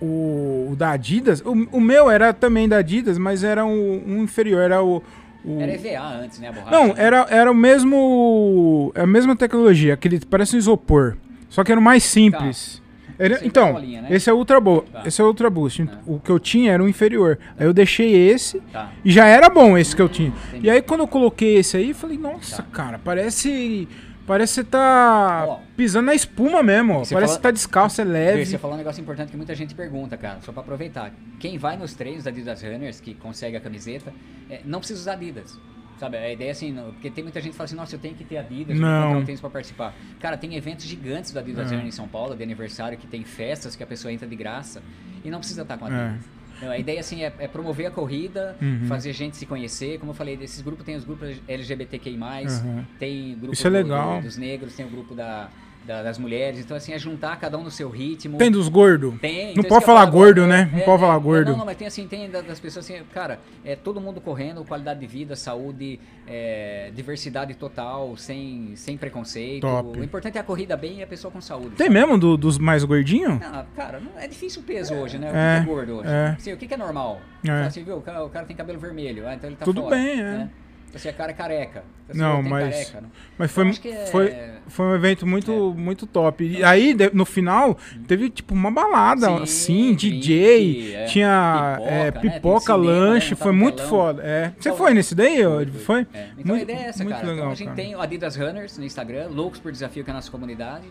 o, o da Adidas, o, o meu era também da Adidas, mas era um, um inferior, era o. o- Era EVA antes, né, não, era, era o mesmo. É a mesma tecnologia, aquele parece um isopor. Só que era o mais simples. Era- Sempre então, bolinha, né? esse é o Ultra Bo Tá. esse é o Ultra Boost. É. O que eu tinha era o inferior. Aí eu deixei esse Tá. e já era bom esse que eu tinha. Entendi. E aí quando eu coloquei esse aí, falei, nossa, Tá. cara, parece. Parece que você tá Ó. pisando na espuma mesmo. Você Parece fala- que tá descalço, é leve. Você falou um negócio importante que muita gente pergunta, cara, só pra aproveitar. Quem vai nos treinos da Adidas Runners, que consegue a camiseta, é, não precisa usar Adidas. Sabe, a ideia é assim, porque tem muita gente que fala assim, nossa, eu tenho que ter Adidas, eu Não. vou comprar um tênis pra participar. Cara, tem eventos gigantes da Adidas É. Runners em São Paulo, de aniversário, que tem festas que a pessoa entra de graça e não precisa estar com É. Não, a ideia assim é, é promover a corrida, Uhum. fazer gente se conhecer. Como eu falei, desses grupos tem os grupos LGBTQI+, Uhum. tem grupo Isso é do- legal. do- dos negros, tem o grupo da, da- das mulheres. Então assim, é juntar cada um no seu ritmo. Tem dos gordos. Tem, Não então pode falar gordo, agora, né? Não pode falar gordo. Não, não, mas tem assim, tem da- das pessoas assim, cara, é todo mundo correndo, qualidade de vida, saúde, é, diversidade total, sem, sem preconceito. Top. O importante é a corrida bem e a pessoa com saúde. Tem sabe? mesmo do- dos mais gordinhos? Não, cara, não, é difícil o peso hoje, né? O que É, que é gordo hoje? é. Assim, o que é normal? É. Assim, viu, o cara, o cara tem cabelo vermelho, ah, então ele tá Tudo fora, bem, é. né? Assim, a cara é careca. Assim, Não, mas- careca, não. Mas foi, é- foi, foi um evento muito, muito top. E aí, no final, teve tipo uma balada, Sim, assim, drink, DJ, é. tinha Pipoca, é, né? Pipoca, cinema, lanche, né? foi muito telão. foda. É. Você foi nesse daí, ô? Foi? É. Então Muito- a ideia é essa, muito cara. legal, então a gente cara. tem o Adidas Runners no Instagram, Loucos por Desafio, que é a nossa comunidade.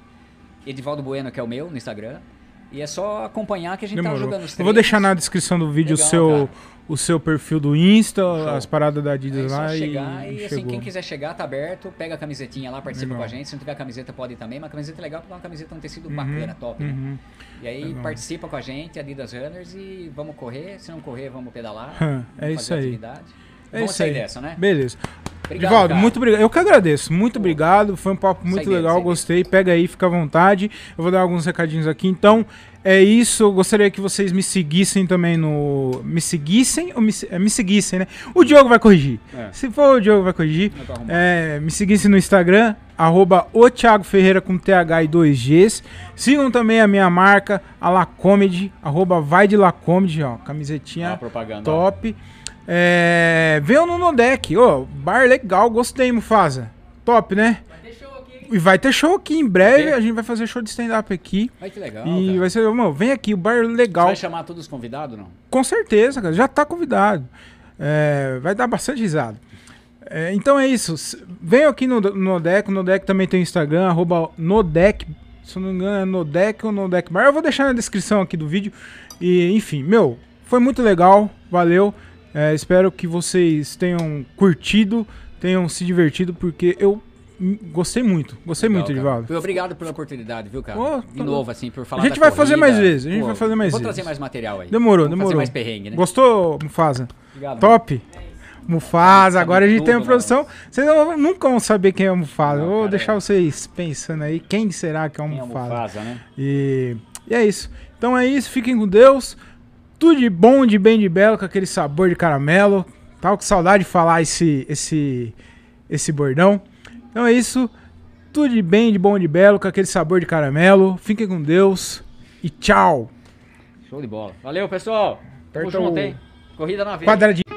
Edivaldo Bueno, que é o meu, no Instagram. E é só acompanhar que a gente Demorou. tá jogando os Eu vou deixar na descrição do vídeo o Legal, seu, cara. o seu perfil do Insta, Show. as paradas da É Adidas só lá chegar e, e, assim, quem quiser chegar, tá aberto, pega a camisetinha lá, participa Legal. com a gente. Se não tiver camiseta, pode ir também. Mas a camiseta é legal porque é uma camiseta um tecido Uhum, bacana, top, né? uhum. E aí Legal. participa com a gente, Adidas Runners, e vamos correr. Se não correr, vamos pedalar. *laughs* É isso fazer aí. atividade. É vamos isso sair aí. dessa, né? Beleza. Obrigado, Divaldo, cara. muito obrigado. Eu que agradeço. Muito obrigado. Foi um papo muito legal. Gostei. Pega aí, fica à vontade. Eu vou dar alguns recadinhos aqui. Então, é isso. Eu gostaria que vocês me seguissem também no. Me seguissem ou me, é, me seguissem, né? O Diogo vai corrigir. É. Se for o Diogo vai corrigir. Arrumando. É, me seguissem no Instagram, arroba o Thiago Ferreira com TH e 2Gs. Sigam também a minha marca, a Lacomedy, arroba vai de Lacomedy, ó, camisetinha Ó a propaganda. ó. É, venham no Nodec, ô, bar legal, gostei, Mufasa. Top, né? E vai ter show aqui em breve, a gente vai fazer show de stand-up aqui. Vai que legal. e cara. vai ser, mano, vem aqui, o bar Você legal. vai chamar todos os convidados, não? Com certeza, cara. Já tá convidado. É, vai dar bastante risada. É, então é isso. Venham aqui no Nodec. O Nodec também tem Instagram, arroba Nodec. Se eu não me engano, é Nodec ou Nodec Bar. Eu vou deixar na descrição aqui do vídeo. E, enfim, meu, foi muito legal. Valeu. É, espero que vocês tenham curtido, tenham se divertido, porque eu gostei muito. Gostei Legal, muito. Edivaldo. Obrigado pela oportunidade, viu, cara? De tá novo, assim, por falar A gente da vai fazer corrida. mais vezes, a gente vai fazer mais Vou vezes. trazer mais material aí. Demorou, Vamos demorou. fazer mais perrengue, né? Gostou, Mufasa? Obrigado. Top? Mufasa, agora a gente tem a tudo, produção. Vocês não- nunca vão saber quem é o Mufasa. Não, Vou cara, deixar é. vocês pensando aí quem será que é o Quem é o Mufasa. Mufasa, né? E, e é isso. Então é isso, fiquem com Deus. Tudo de bom, de bem, de belo, com aquele sabor de caramelo. Tava com saudade de falar esse, esse, esse bordão. Então é isso. Tudo de bem, de bom, de belo, com aquele sabor de caramelo. Fiquem com Deus e tchau. Show de bola. Valeu, pessoal. Tamo junto, hein? Corrida na veia. Quadradinho.